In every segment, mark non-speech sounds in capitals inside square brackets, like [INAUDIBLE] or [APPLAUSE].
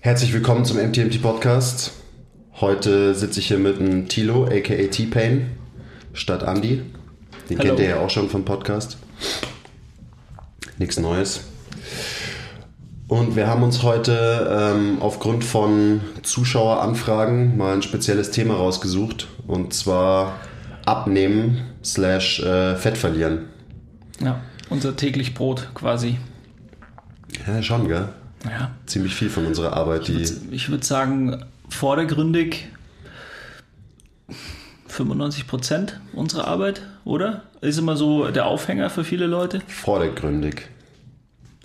Herzlich willkommen zum MTMT Podcast. Heute sitze ich hier mit einem Tilo, aka T-Pain, statt Andy. Den Hallo. kennt ihr ja auch schon vom Podcast. Nichts Neues. Und wir haben uns heute ähm, aufgrund von Zuschaueranfragen mal ein spezielles Thema rausgesucht. Und zwar Abnehmen slash äh, Fett verlieren. Ja, unser täglich Brot quasi. Ja, schon, gell? Ja. Ziemlich viel von unserer Arbeit, die... Ich würde sagen, vordergründig 95 Prozent unserer Arbeit, oder? Ist immer so der Aufhänger für viele Leute. Vordergründig.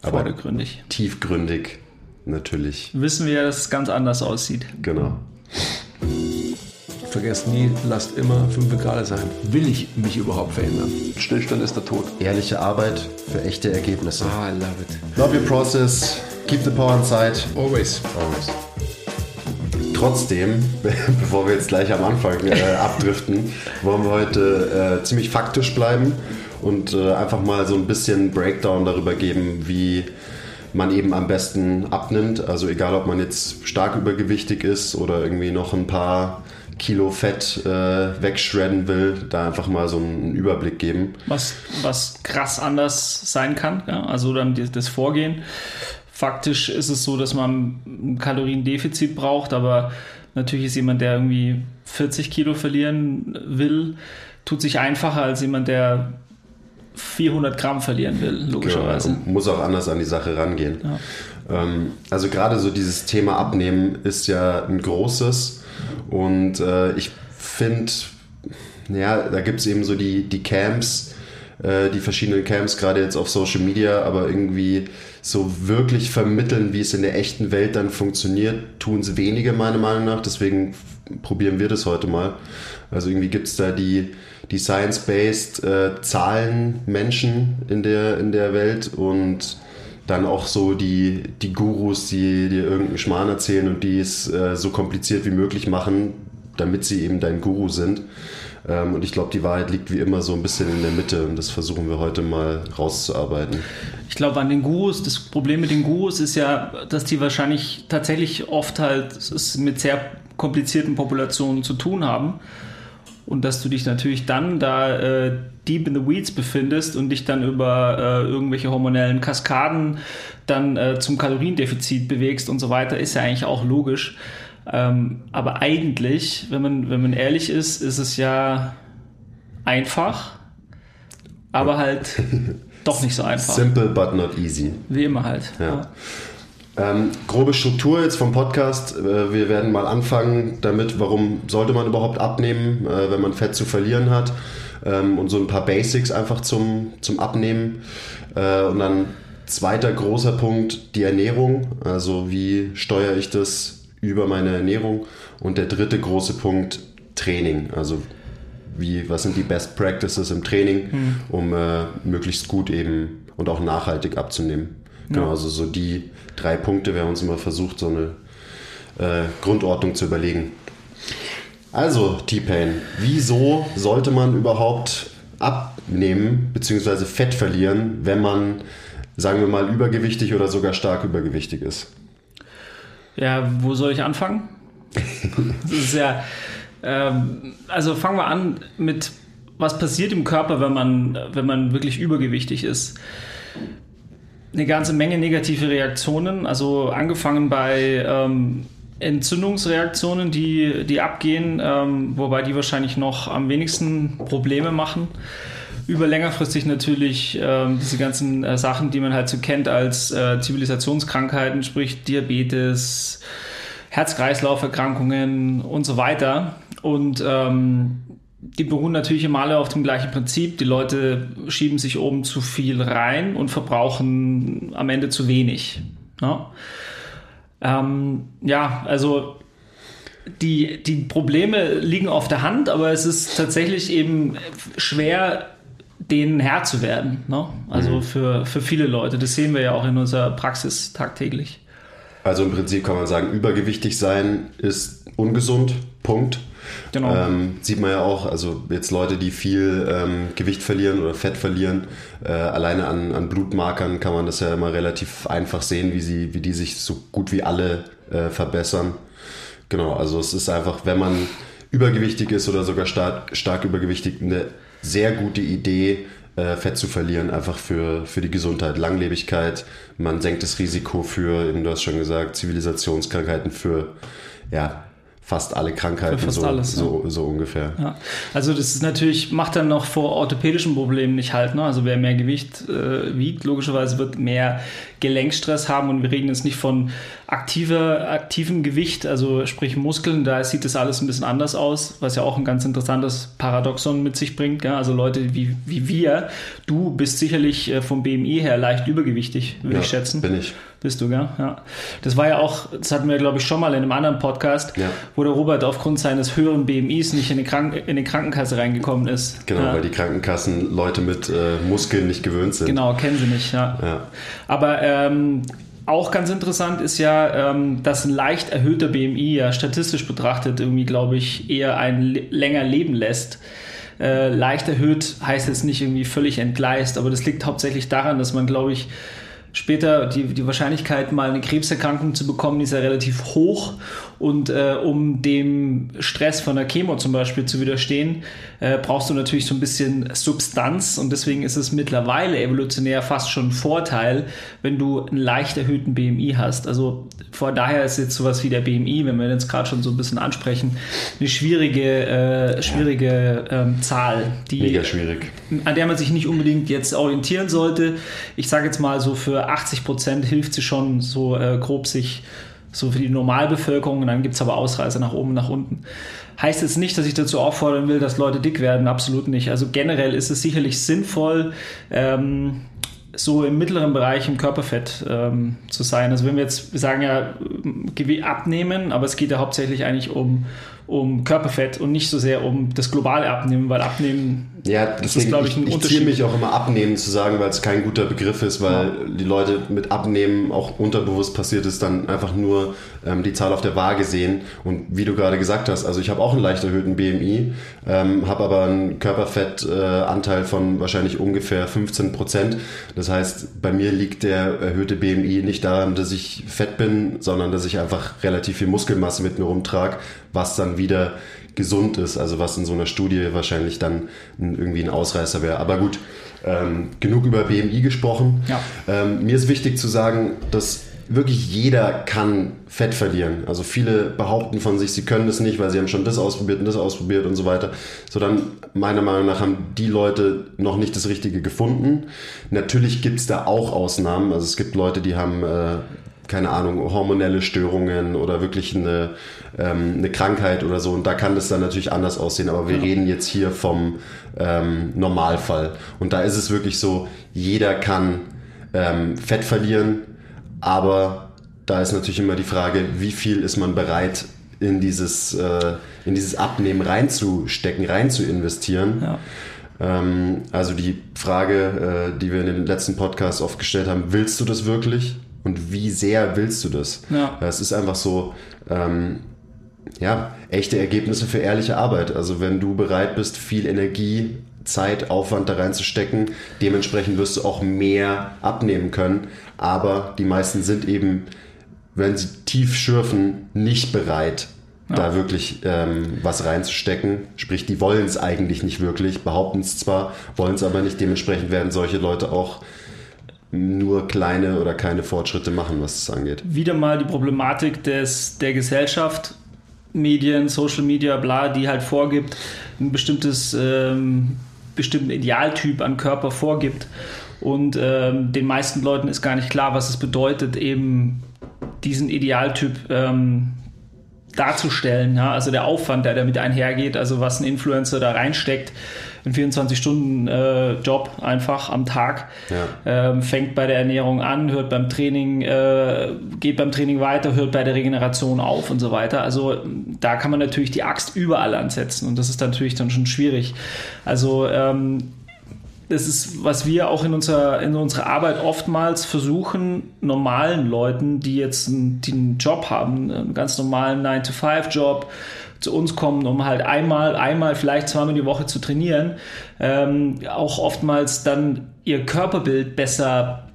Aber Vordergründig. tiefgründig natürlich. Wissen wir ja, dass es ganz anders aussieht. Genau. Vergesst nie, lasst immer 5 Grad sein. Will ich mich überhaupt verändern? Stillstand ist der Tod. Ehrliche Arbeit für echte Ergebnisse. Ah, I love it. Love your process. Keep the power inside. Always. Always. Trotzdem, [LAUGHS] bevor wir jetzt gleich am Anfang äh, abdriften, wollen wir heute äh, ziemlich faktisch bleiben und äh, einfach mal so ein bisschen Breakdown darüber geben, wie man eben am besten abnimmt. Also egal, ob man jetzt stark übergewichtig ist oder irgendwie noch ein paar Kilo Fett äh, wegschredden will, da einfach mal so einen Überblick geben. Was, was krass anders sein kann. Ja? Also dann das Vorgehen. Faktisch ist es so, dass man ein Kaloriendefizit braucht, aber natürlich ist jemand, der irgendwie 40 Kilo verlieren will, tut sich einfacher als jemand, der 400 Gramm verlieren will, logischerweise. Genau, muss auch anders an die Sache rangehen. Ähm, also gerade so dieses Thema Abnehmen ist ja ein großes und äh, ich finde, ja, da gibt es eben so die, die Camps, äh, die verschiedenen Camps, gerade jetzt auf Social Media, aber irgendwie so wirklich vermitteln, wie es in der echten Welt dann funktioniert, tun es wenige meiner Meinung nach. Deswegen probieren wir das heute mal. Also irgendwie gibt es da die, die Science-Based äh, Zahlenmenschen in der, in der Welt und dann auch so die, die Gurus, die dir irgendeinen Schmarrn erzählen und die es äh, so kompliziert wie möglich machen, damit sie eben dein Guru sind. Ähm, und ich glaube, die Wahrheit liegt wie immer so ein bisschen in der Mitte und das versuchen wir heute mal rauszuarbeiten. Ich glaube, an den Gurus, das Problem mit den Gurus ist ja, dass die wahrscheinlich tatsächlich oft halt mit sehr komplizierten Populationen zu tun haben. Und dass du dich natürlich dann da äh, deep in the weeds befindest und dich dann über äh, irgendwelche hormonellen Kaskaden dann äh, zum Kaloriendefizit bewegst und so weiter, ist ja eigentlich auch logisch. Ähm, aber eigentlich, wenn man, wenn man ehrlich ist, ist es ja einfach, aber halt [LAUGHS] doch nicht so einfach. Simple but not easy. Wie immer halt. Ja. Ähm, grobe Struktur jetzt vom Podcast. Äh, wir werden mal anfangen damit, warum sollte man überhaupt abnehmen, äh, wenn man Fett zu verlieren hat. Ähm, und so ein paar Basics einfach zum, zum Abnehmen. Äh, und dann zweiter großer Punkt, die Ernährung. Also wie steuere ich das über meine Ernährung? Und der dritte große Punkt, Training. Also wie, was sind die Best Practices im Training, um äh, möglichst gut eben und auch nachhaltig abzunehmen. Genau, Ja. also so die drei Punkte, wir haben uns immer versucht, so eine äh, Grundordnung zu überlegen. Also, T-Pain, wieso sollte man überhaupt abnehmen bzw. Fett verlieren, wenn man, sagen wir mal, übergewichtig oder sogar stark übergewichtig ist? Ja, wo soll ich anfangen? [LAUGHS] das ist ja, ähm, also fangen wir an mit, was passiert im Körper, wenn man, wenn man wirklich übergewichtig ist. Eine ganze Menge negative Reaktionen, also angefangen bei ähm, Entzündungsreaktionen, die, die abgehen, ähm, wobei die wahrscheinlich noch am wenigsten Probleme machen. Über längerfristig natürlich ähm, diese ganzen äh, Sachen, die man halt so kennt als äh, Zivilisationskrankheiten, sprich Diabetes, Herz-Kreislauf-Erkrankungen und so weiter. Und ähm, die beruhen natürlich immer alle auf dem gleichen Prinzip. Die Leute schieben sich oben zu viel rein und verbrauchen am Ende zu wenig. Ne? Ähm, ja, also die, die Probleme liegen auf der Hand, aber es ist tatsächlich eben schwer, denen Herr zu werden. Ne? Also für, für viele Leute. Das sehen wir ja auch in unserer Praxis tagtäglich. Also im Prinzip kann man sagen, übergewichtig sein ist ungesund, Punkt. Genau. Ähm, sieht man ja auch, also jetzt Leute, die viel ähm, Gewicht verlieren oder Fett verlieren, äh, alleine an, an Blutmarkern kann man das ja immer relativ einfach sehen, wie, sie, wie die sich so gut wie alle äh, verbessern. Genau, also es ist einfach, wenn man übergewichtig ist oder sogar stark, stark übergewichtig, eine sehr gute Idee, äh, Fett zu verlieren, einfach für, für die Gesundheit, Langlebigkeit. Man senkt das Risiko für, eben du hast schon gesagt, Zivilisationskrankheiten, für ja, fast alle Krankheiten, fast so, alles, so, so ungefähr. Ja. Also das ist natürlich, macht dann noch vor orthopädischen Problemen nicht halt. Ne? Also wer mehr Gewicht äh, wiegt, logischerweise wird mehr Gelenkstress haben und wir reden jetzt nicht von aktiver, aktivem Gewicht, also sprich Muskeln, da sieht das alles ein bisschen anders aus, was ja auch ein ganz interessantes Paradoxon mit sich bringt. Gell? Also Leute wie, wie wir, du bist sicherlich äh, vom BMI her leicht übergewichtig, würde Ja, ich schätzen. Bin ich. Bist du, gell? Ja. Das war ja auch, das hatten wir, glaube ich, schon mal in einem anderen Podcast, Ja. wo der Robert aufgrund seines höheren BMIs nicht in die, Krank in die Krankenkasse reingekommen ist. Genau, ja. weil die Krankenkassen Leute mit äh, Muskeln nicht gewöhnt sind. Genau, kennen sie nicht, ja. Ja. Aber ähm, auch ganz interessant ist ja, ähm, dass ein leicht erhöhter BMI ja statistisch betrachtet irgendwie, glaube ich, eher einen länger leben lässt. Äh, leicht erhöht heißt jetzt nicht irgendwie völlig entgleist, aber das liegt hauptsächlich daran, dass man, glaube ich, später die, die Wahrscheinlichkeit, mal eine Krebserkrankung zu bekommen, ist ja relativ hoch. Und äh, um dem Stress von der Chemo zum Beispiel zu widerstehen, äh, brauchst du natürlich so ein bisschen Substanz. Und deswegen ist es mittlerweile evolutionär fast schon ein Vorteil, wenn du einen leicht erhöhten BMI hast. Also von daher ist jetzt sowas wie der BMI, wenn wir jetzt gerade schon so ein bisschen ansprechen, eine schwierige, äh, schwierige ähm, Zahl, die Mega schwierig. an der man sich nicht unbedingt jetzt orientieren sollte. Ich sage jetzt mal so für 80 Prozent hilft sie schon so äh, grob sich so für die Normalbevölkerung und dann gibt es aber Ausreißer nach oben, nach unten. Heißt jetzt nicht, dass ich dazu auffordern will, dass Leute dick werden, absolut nicht. Also generell ist es sicherlich sinnvoll, ähm, so im mittleren Bereich im Körperfett ähm, zu sein. Also wenn wir jetzt, wir sagen ja, Gewicht abnehmen, aber es geht ja hauptsächlich eigentlich um, um Körperfett und nicht so sehr um das globale Abnehmen, weil Abnehmen Ja, das ist, deswegen, glaube ich, ich, ein ich Unterschied. mich auch immer abnehmen zu sagen, weil es kein guter Begriff ist, weil die Leute mit Abnehmen auch unterbewusst passiert ist, dann einfach nur ähm, die Zahl auf der Waage sehen. Und wie du gerade gesagt hast, also ich habe auch einen leicht erhöhten BMI, ähm, habe aber einen Körperfettanteil von wahrscheinlich ungefähr 15 Prozent. Das heißt, bei mir liegt der erhöhte BMI nicht daran, dass ich fett bin, sondern dass ich einfach relativ viel Muskelmasse mit mir rumtrage, was dann wieder gesund ist, also was in so einer Studie wahrscheinlich dann irgendwie ein Ausreißer wäre. Aber gut, ähm, genug über BMI gesprochen. Ja. Ähm, mir ist wichtig zu sagen, dass wirklich jeder kann Fett verlieren. Also viele behaupten von sich, sie können es nicht, weil sie haben schon das ausprobiert und das ausprobiert und so weiter. So dann meiner Meinung nach haben die Leute noch nicht das Richtige gefunden. Natürlich gibt es da auch Ausnahmen. Also es gibt Leute, die haben äh, keine Ahnung, hormonelle Störungen oder wirklich eine, ähm, eine Krankheit oder so. Und da kann das dann natürlich anders aussehen. Aber wir reden jetzt hier vom ähm, Normalfall. Und da ist es wirklich so, jeder kann ähm, Fett verlieren, aber da ist natürlich immer die Frage, wie viel ist man bereit in dieses, äh, in dieses Abnehmen reinzustecken, rein zu investieren. Ja. Ähm, also die Frage, äh, die wir in den letzten Podcasts oft gestellt haben, willst du das wirklich? Und wie sehr willst du das? Ja. Es ist einfach so, ähm, ja, echte Ergebnisse für ehrliche Arbeit. Also wenn du bereit bist, viel Energie, Zeit, Aufwand da reinzustecken, dementsprechend wirst du auch mehr abnehmen können. Aber die meisten sind eben, wenn sie tief schürfen, nicht bereit, da wirklich ähm, was reinzustecken. Sprich, die wollen es eigentlich nicht wirklich, behaupten es zwar, wollen es aber nicht. Dementsprechend werden solche Leute auch nur kleine oder keine Fortschritte machen, was es angeht. wieder mal die Problematik des, der Gesellschaft, Medien, Social Media, bla, die halt vorgibt, ein bestimmtes, ähm, bestimmten Idealtyp an Körper vorgibt. Und ähm, den meisten Leuten ist gar nicht klar, was es bedeutet, eben diesen Idealtyp ähm, darzustellen. Ja? Also der Aufwand, der damit einhergeht, also was ein Influencer da reinsteckt, ein 24-Stunden-Job einfach am Tag, Ja. ähm, fängt bei der Ernährung an, hört beim Training, äh, geht beim Training weiter, hört bei der Regeneration auf und so weiter. Also da kann man natürlich die Axt überall ansetzen und das ist natürlich dann schon schwierig. Also ähm, das ist, was wir auch in unserer, in unserer Arbeit oftmals versuchen, normalen Leuten, die jetzt einen, die einen Job haben, einen ganz normalen 9-to-5-Job, zu uns kommen, um halt einmal, einmal, vielleicht zweimal die Woche zu trainieren, ähm, auch oftmals dann ihr Körperbild besser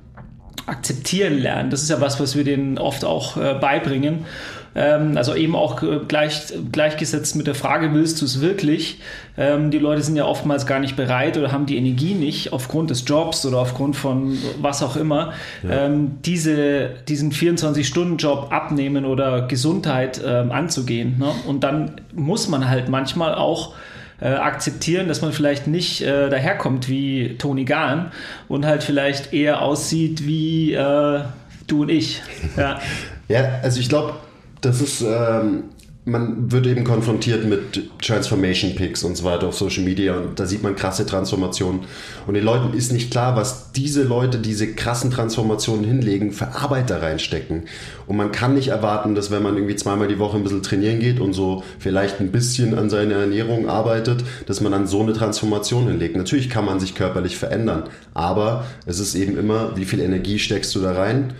akzeptieren lernen. Das ist ja was, was wir denen oft auch äh, beibringen. Ähm, also eben auch äh, gleich, gleichgesetzt mit der Frage, willst du es wirklich? Ähm, die Leute sind ja oftmals gar nicht bereit oder haben die Energie nicht aufgrund des Jobs oder aufgrund von was auch immer, ja. ähm, diese, diesen 24-Stunden-Job abnehmen oder Gesundheit anzugehen. Ne? Und dann muss man halt manchmal auch äh, akzeptieren, dass man vielleicht nicht äh, daherkommt wie Tony Gahn und halt vielleicht eher aussieht wie äh, du und ich. Ja, ja also ich glaube, das ist, ähm, man wird eben konfrontiert mit Transformation Pics und so weiter auf Social Media und da sieht man krasse Transformationen. Und den Leuten ist nicht klar, was diese Leute, diese krassen Transformationen hinlegen, für Arbeit da reinstecken. Und man kann nicht erwarten, dass wenn man irgendwie zweimal die Woche ein bisschen trainieren geht und so vielleicht ein bisschen an seiner Ernährung arbeitet, dass man dann so eine Transformation hinlegt. Natürlich kann man sich körperlich verändern, aber es ist eben immer, wie viel Energie steckst du da rein?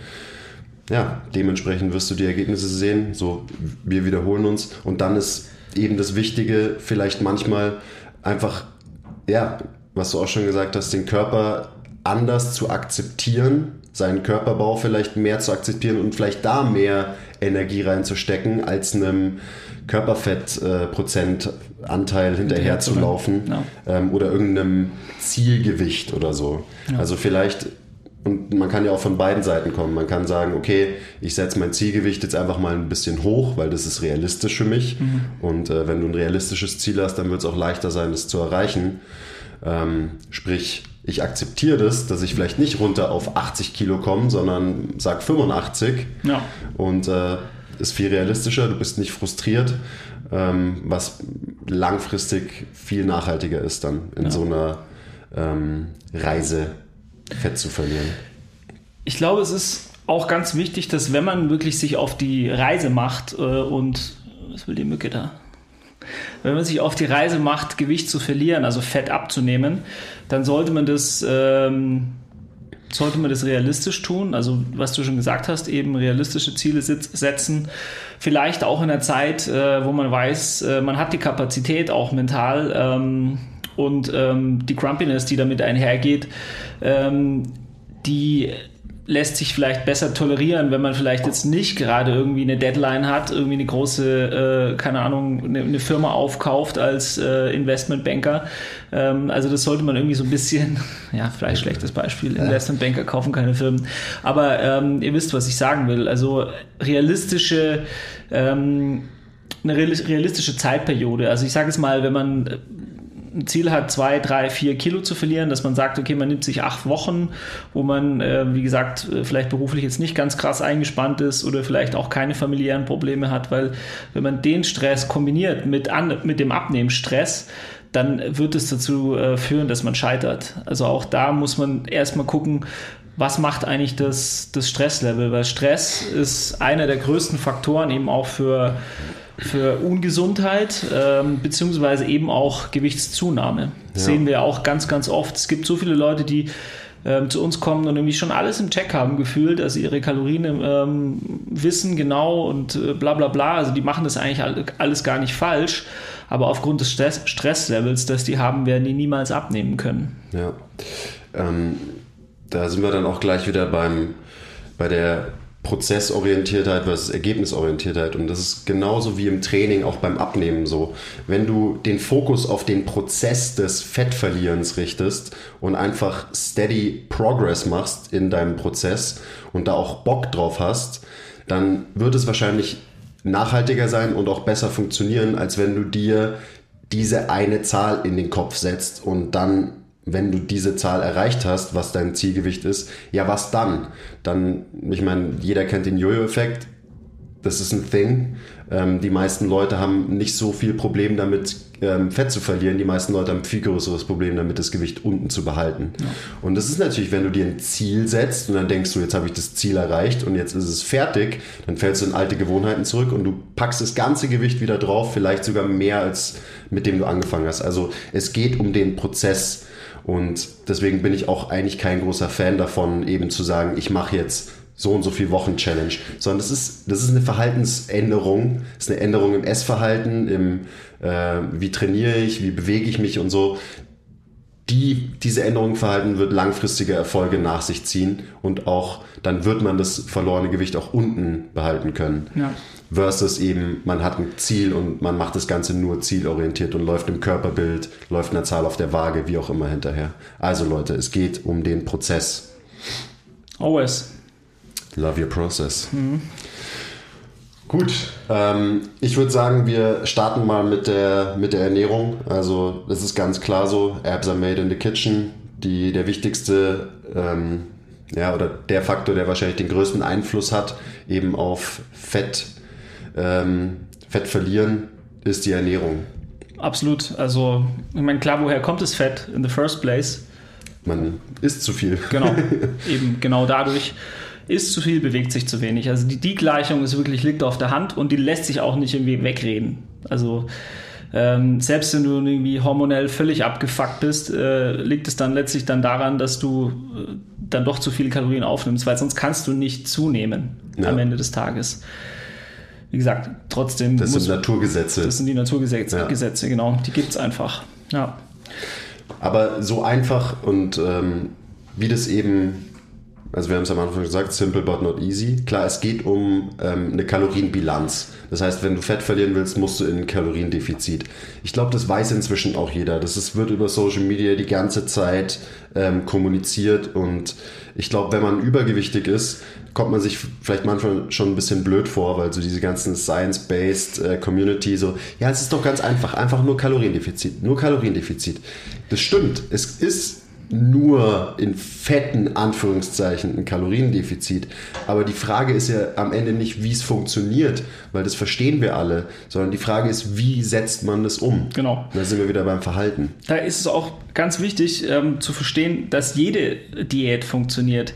Ja, dementsprechend wirst du die Ergebnisse sehen. So, wir wiederholen uns. Und dann ist eben das Wichtige, vielleicht manchmal einfach, ja, was du auch schon gesagt hast, den Körper anders zu akzeptieren, seinen Körperbau vielleicht mehr zu akzeptieren und vielleicht da mehr Energie reinzustecken, als einem Körperfettprozentanteil äh, hinterher zu laufen ja. ähm, oder irgendeinem Zielgewicht oder so. Ja. Also vielleicht und man kann ja auch von beiden Seiten kommen. Man kann sagen, okay, ich setze mein Zielgewicht jetzt einfach mal ein bisschen hoch, weil das ist realistisch für mich. Mhm. Und äh, wenn du ein realistisches Ziel hast, dann wird es auch leichter sein, das zu erreichen. Ähm, sprich, ich akzeptiere das, dass ich vielleicht nicht runter auf 80 Kilo komme, sondern sag 85. Ja. Und äh, ist viel realistischer, du bist nicht frustriert, ähm, was langfristig viel nachhaltiger ist dann in ja. so einer ähm, Reise Fett zu verlieren. Ich glaube, es ist auch ganz wichtig, dass wenn man wirklich sich auf die Reise macht äh, und was will die Mücke da? Wenn man sich auf die Reise macht, Gewicht zu verlieren, also Fett abzunehmen, dann sollte man das ähm, sollte man das realistisch tun. Also was du schon gesagt hast, eben realistische Ziele setzen. Vielleicht auch in einer Zeit, äh, wo man weiß, äh, man hat die Kapazität auch mental. Ähm, und ähm, die Grumpiness, die damit einhergeht, ähm, die lässt sich vielleicht besser tolerieren, wenn man vielleicht jetzt nicht gerade irgendwie eine Deadline hat, irgendwie eine große, äh, keine Ahnung, eine, eine, Firma aufkauft als äh, Investmentbanker. Ähm, also das sollte man irgendwie so ein bisschen, [LAUGHS] ja, vielleicht schlechtes Beispiel, Investmentbanker kaufen keine Firmen. Aber ähm, ihr wisst, was ich sagen will. Also realistische ähm, eine realistische Zeitperiode. Also ich sage es mal, wenn man Ziel hat, zwei, drei, vier Kilo zu verlieren, dass man sagt, okay, man nimmt sich acht Wochen, wo man, äh, wie gesagt, äh, vielleicht beruflich jetzt nicht ganz krass eingespannt ist oder vielleicht auch keine familiären Probleme hat, weil wenn man den Stress kombiniert mit, an, mit dem Abnehmstress, dann wird es dazu äh, führen, dass man scheitert. Also auch da muss man erstmal gucken, was macht eigentlich das, das Stresslevel? Weil Stress ist einer der größten Faktoren eben auch für für Ungesundheit ähm, beziehungsweise eben auch Gewichtszunahme. Ja. Sehen wir auch ganz, ganz oft. Es gibt so viele Leute, die ähm, zu uns kommen und irgendwie schon alles im Check haben gefühlt, also ihre Kalorien ähm, wissen genau und äh, bla bla bla. Also die machen das eigentlich alles gar nicht falsch, aber aufgrund des Stress Stresslevels, das die haben, werden die niemals abnehmen können. Ja, ähm, da sind wir dann auch gleich wieder beim bei der Prozessorientiertheit versus Ergebnisorientiertheit. Und das ist genauso wie im Training, auch beim Abnehmen so. Wenn du den Fokus auf den Prozess des Fettverlierens richtest und einfach steady Progress machst in deinem Prozess und da auch Bock drauf hast, dann wird es wahrscheinlich nachhaltiger sein und auch besser funktionieren, als wenn du dir diese eine Zahl in den Kopf setzt und dann wenn du diese Zahl erreicht hast, was dein Zielgewicht ist, ja, was dann? Dann, ich meine, jeder kennt den Jojo-Effekt. Das ist ein Thing. Ähm, die meisten Leute haben nicht so viel Problem damit, ähm, Fett zu verlieren. Die meisten Leute haben viel größeres Problem damit, das Gewicht unten zu behalten. Ja. Und das ist natürlich, wenn du dir ein Ziel setzt und dann denkst du, jetzt habe ich das Ziel erreicht und jetzt ist es fertig, dann fällst du in alte Gewohnheiten zurück und du packst das ganze Gewicht wieder drauf, vielleicht sogar mehr als mit dem du angefangen hast. Also es geht um den Prozess und deswegen bin ich auch eigentlich kein großer Fan davon, eben zu sagen, ich mache jetzt so und so viel Wochen Challenge, sondern das ist, das ist eine Verhaltensänderung, das ist eine Änderung im Essverhalten, im äh, wie trainiere ich, wie bewege ich mich und so. Die, diese Änderung Verhalten wird langfristige Erfolge nach sich ziehen und auch dann wird man das verlorene Gewicht auch unten behalten können. Ja. Versus eben, man hat ein Ziel und man macht das Ganze nur zielorientiert und läuft im Körperbild, läuft eine Zahl auf der Waage, wie auch immer hinterher. Also Leute, es geht um den Prozess. Always. Love your process. Gut, ähm, ich würde sagen, wir starten mal mit der, mit der Ernährung. Also es ist ganz klar so, Abs are made in the kitchen. Die, der wichtigste ähm, ja, oder der Faktor, der wahrscheinlich den größten Einfluss hat, eben auf Fett, ähm, Fett verlieren, ist die Ernährung. Absolut. Also, ich meine, klar, woher kommt das Fett in the first place? Man isst zu viel. Genau, [LAUGHS] eben genau dadurch. Isst zu viel, bewegt sich zu wenig. Also die, die Gleichung ist wirklich, liegt auf der Hand und die lässt sich auch nicht irgendwie wegreden. Also ähm, selbst wenn du irgendwie hormonell völlig abgefuckt bist, äh, liegt es dann letztlich dann daran, dass du äh, dann doch zu viele Kalorien aufnimmst, weil sonst kannst du nicht zunehmen Ja. am Ende des Tages. Wie gesagt, trotzdem Das sind Naturgesetze. das sind die Naturgesetze, Ja. Gesetze, genau. Die gibt es einfach. Ja. Aber so einfach und ähm, wie das eben, also wir haben es am Anfang gesagt, simple but not easy. Klar, es geht um ähm, eine Kalorienbilanz. Das heißt, wenn du Fett verlieren willst, musst du in ein Kaloriendefizit. Ich glaube, das weiß inzwischen auch jeder. Das ist, wird über Social Media die ganze Zeit ähm, kommuniziert und ich glaube, wenn man übergewichtig ist, kommt man sich vielleicht manchmal schon ein bisschen blöd vor, weil so diese ganzen Science-Based äh, Community so, ja, es ist doch ganz einfach, einfach nur Kaloriendefizit, nur Kaloriendefizit. Das stimmt, es ist nur in fetten Anführungszeichen ein Kaloriendefizit. Aber die Frage ist ja am Ende nicht, wie es funktioniert, weil das verstehen wir alle, sondern die Frage ist, wie setzt man das um? Genau. Da sind wir wieder beim Verhalten. Da ist es auch ganz wichtig ähm, zu verstehen, dass jede Diät funktioniert.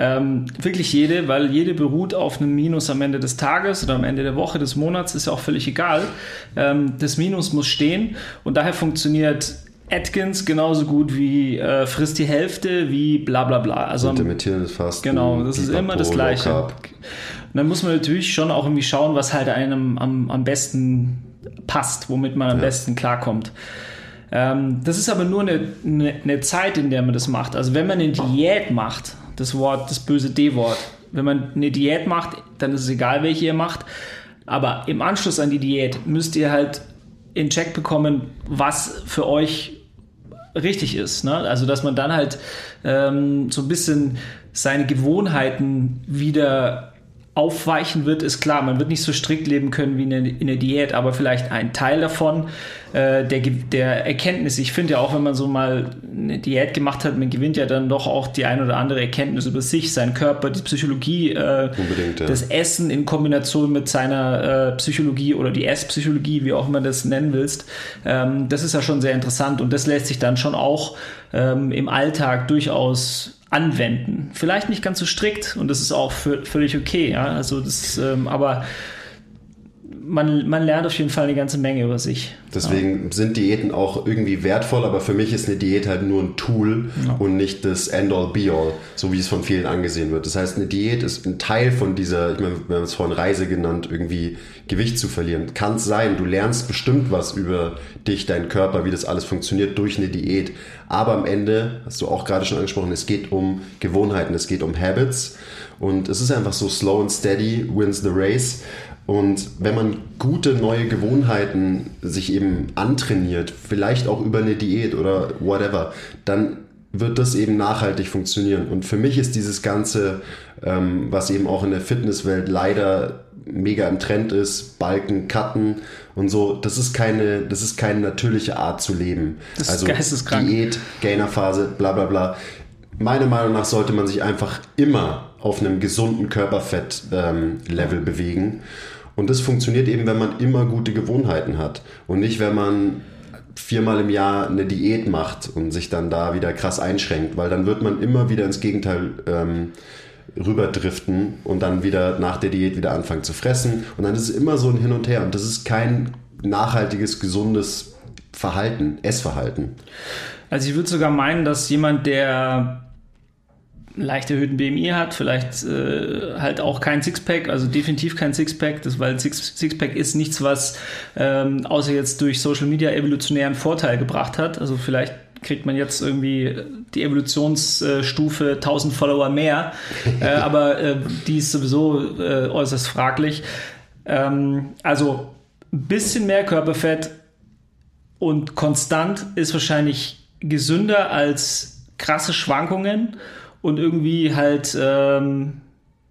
Ähm, wirklich jede, weil jede beruht auf einem Minus am Ende des Tages oder am Ende der Woche, des Monats, ist ja auch völlig egal. Ähm, das Minus muss stehen und daher funktioniert Atkins genauso gut wie äh, frisst die Hälfte, wie bla bla bla. Also Intermittierendes Fasten. Genau, das ist immer das Gleiche. Und dann muss man natürlich schon auch irgendwie schauen, was halt einem am, am besten passt, womit man am Ja. besten klarkommt. Ähm, das ist aber nur eine, eine, eine Zeit, in der man das macht. Also wenn man eine Diät macht, das Wort, das böse D-Wort, wenn man eine Diät macht, dann ist es egal, welche ihr macht. Aber im Anschluss an die Diät müsst ihr halt in Check bekommen, was für euch richtig ist. Ne? Also, dass man dann halt ähm, so ein bisschen seine Gewohnheiten wieder aufweichen wird, ist klar. Man wird nicht so strikt leben können wie in der, in der Diät, aber vielleicht ein Teil davon äh, der, der Erkenntnis. Ich finde ja auch, wenn man so mal eine Diät gemacht hat, man gewinnt ja dann doch auch die ein oder andere Erkenntnis über sich, seinen Körper, die Psychologie, äh, ja. das Essen in Kombination mit seiner äh, Psychologie oder die Esspsychologie, wie auch immer das nennen willst, ähm, das ist ja schon sehr interessant und das lässt sich dann schon auch ähm, im Alltag durchaus anwenden. Vielleicht nicht ganz so strikt und das ist auch völlig okay, ja. Also das, ähm, aber man, man lernt auf jeden Fall eine ganze Menge über sich. Deswegen sind Diäten auch irgendwie wertvoll, aber für mich ist eine Diät halt nur ein Tool und nicht das End-all, Be-all, so wie es von vielen angesehen wird. Das heißt, eine Diät ist ein Teil von dieser, ich meine, wir haben es vorhin Reise genannt, irgendwie Gewicht zu verlieren. Kann es sein, du lernst bestimmt was über dich, deinen Körper, wie das alles funktioniert durch eine Diät. Aber am Ende, hast du auch gerade schon angesprochen, es geht um Gewohnheiten, es geht um Habits und es ist einfach so slow and steady wins the race. Und wenn man gute neue Gewohnheiten sich eben antrainiert, vielleicht auch über eine Diät oder whatever, dann wird das eben nachhaltig funktionieren. Und für mich ist dieses Ganze, ähm, was eben auch in der Fitnesswelt leider mega im Trend ist, Balken, Cutten und so, das ist keine, das ist keine natürliche Art zu leben. Das ist also geisteskrank. Diät, Gainerphase, bla bla bla. Meiner Meinung nach sollte man sich einfach immer auf einem gesunden Körperfett-Level bewegen. Und das funktioniert eben, wenn man immer gute Gewohnheiten hat. Und nicht, wenn man viermal im Jahr eine Diät macht und sich dann da wieder krass einschränkt, weil dann wird man immer wieder ins Gegenteil ähm, rüberdriften und dann wieder nach der Diät wieder anfangen zu fressen. Und dann ist es immer so ein Hin und Her. Und das ist kein nachhaltiges, gesundes Verhalten, Essverhalten. Also ich würde sogar meinen, dass jemand, der einen leicht erhöhten BMI hat, vielleicht äh, halt auch kein Sixpack, also definitiv kein Sixpack, das, weil Six, Sixpack ist nichts, was ähm, außer jetzt durch Social Media evolutionären Vorteil gebracht hat. Also vielleicht kriegt man jetzt irgendwie die Evolutionsstufe 1000 Follower mehr. äh, [LAUGHS] aber äh, die ist sowieso äh, äußerst fraglich. Ähm, also ein bisschen mehr Körperfett und konstant ist wahrscheinlich gesünder als krasse Schwankungen und irgendwie halt ähm,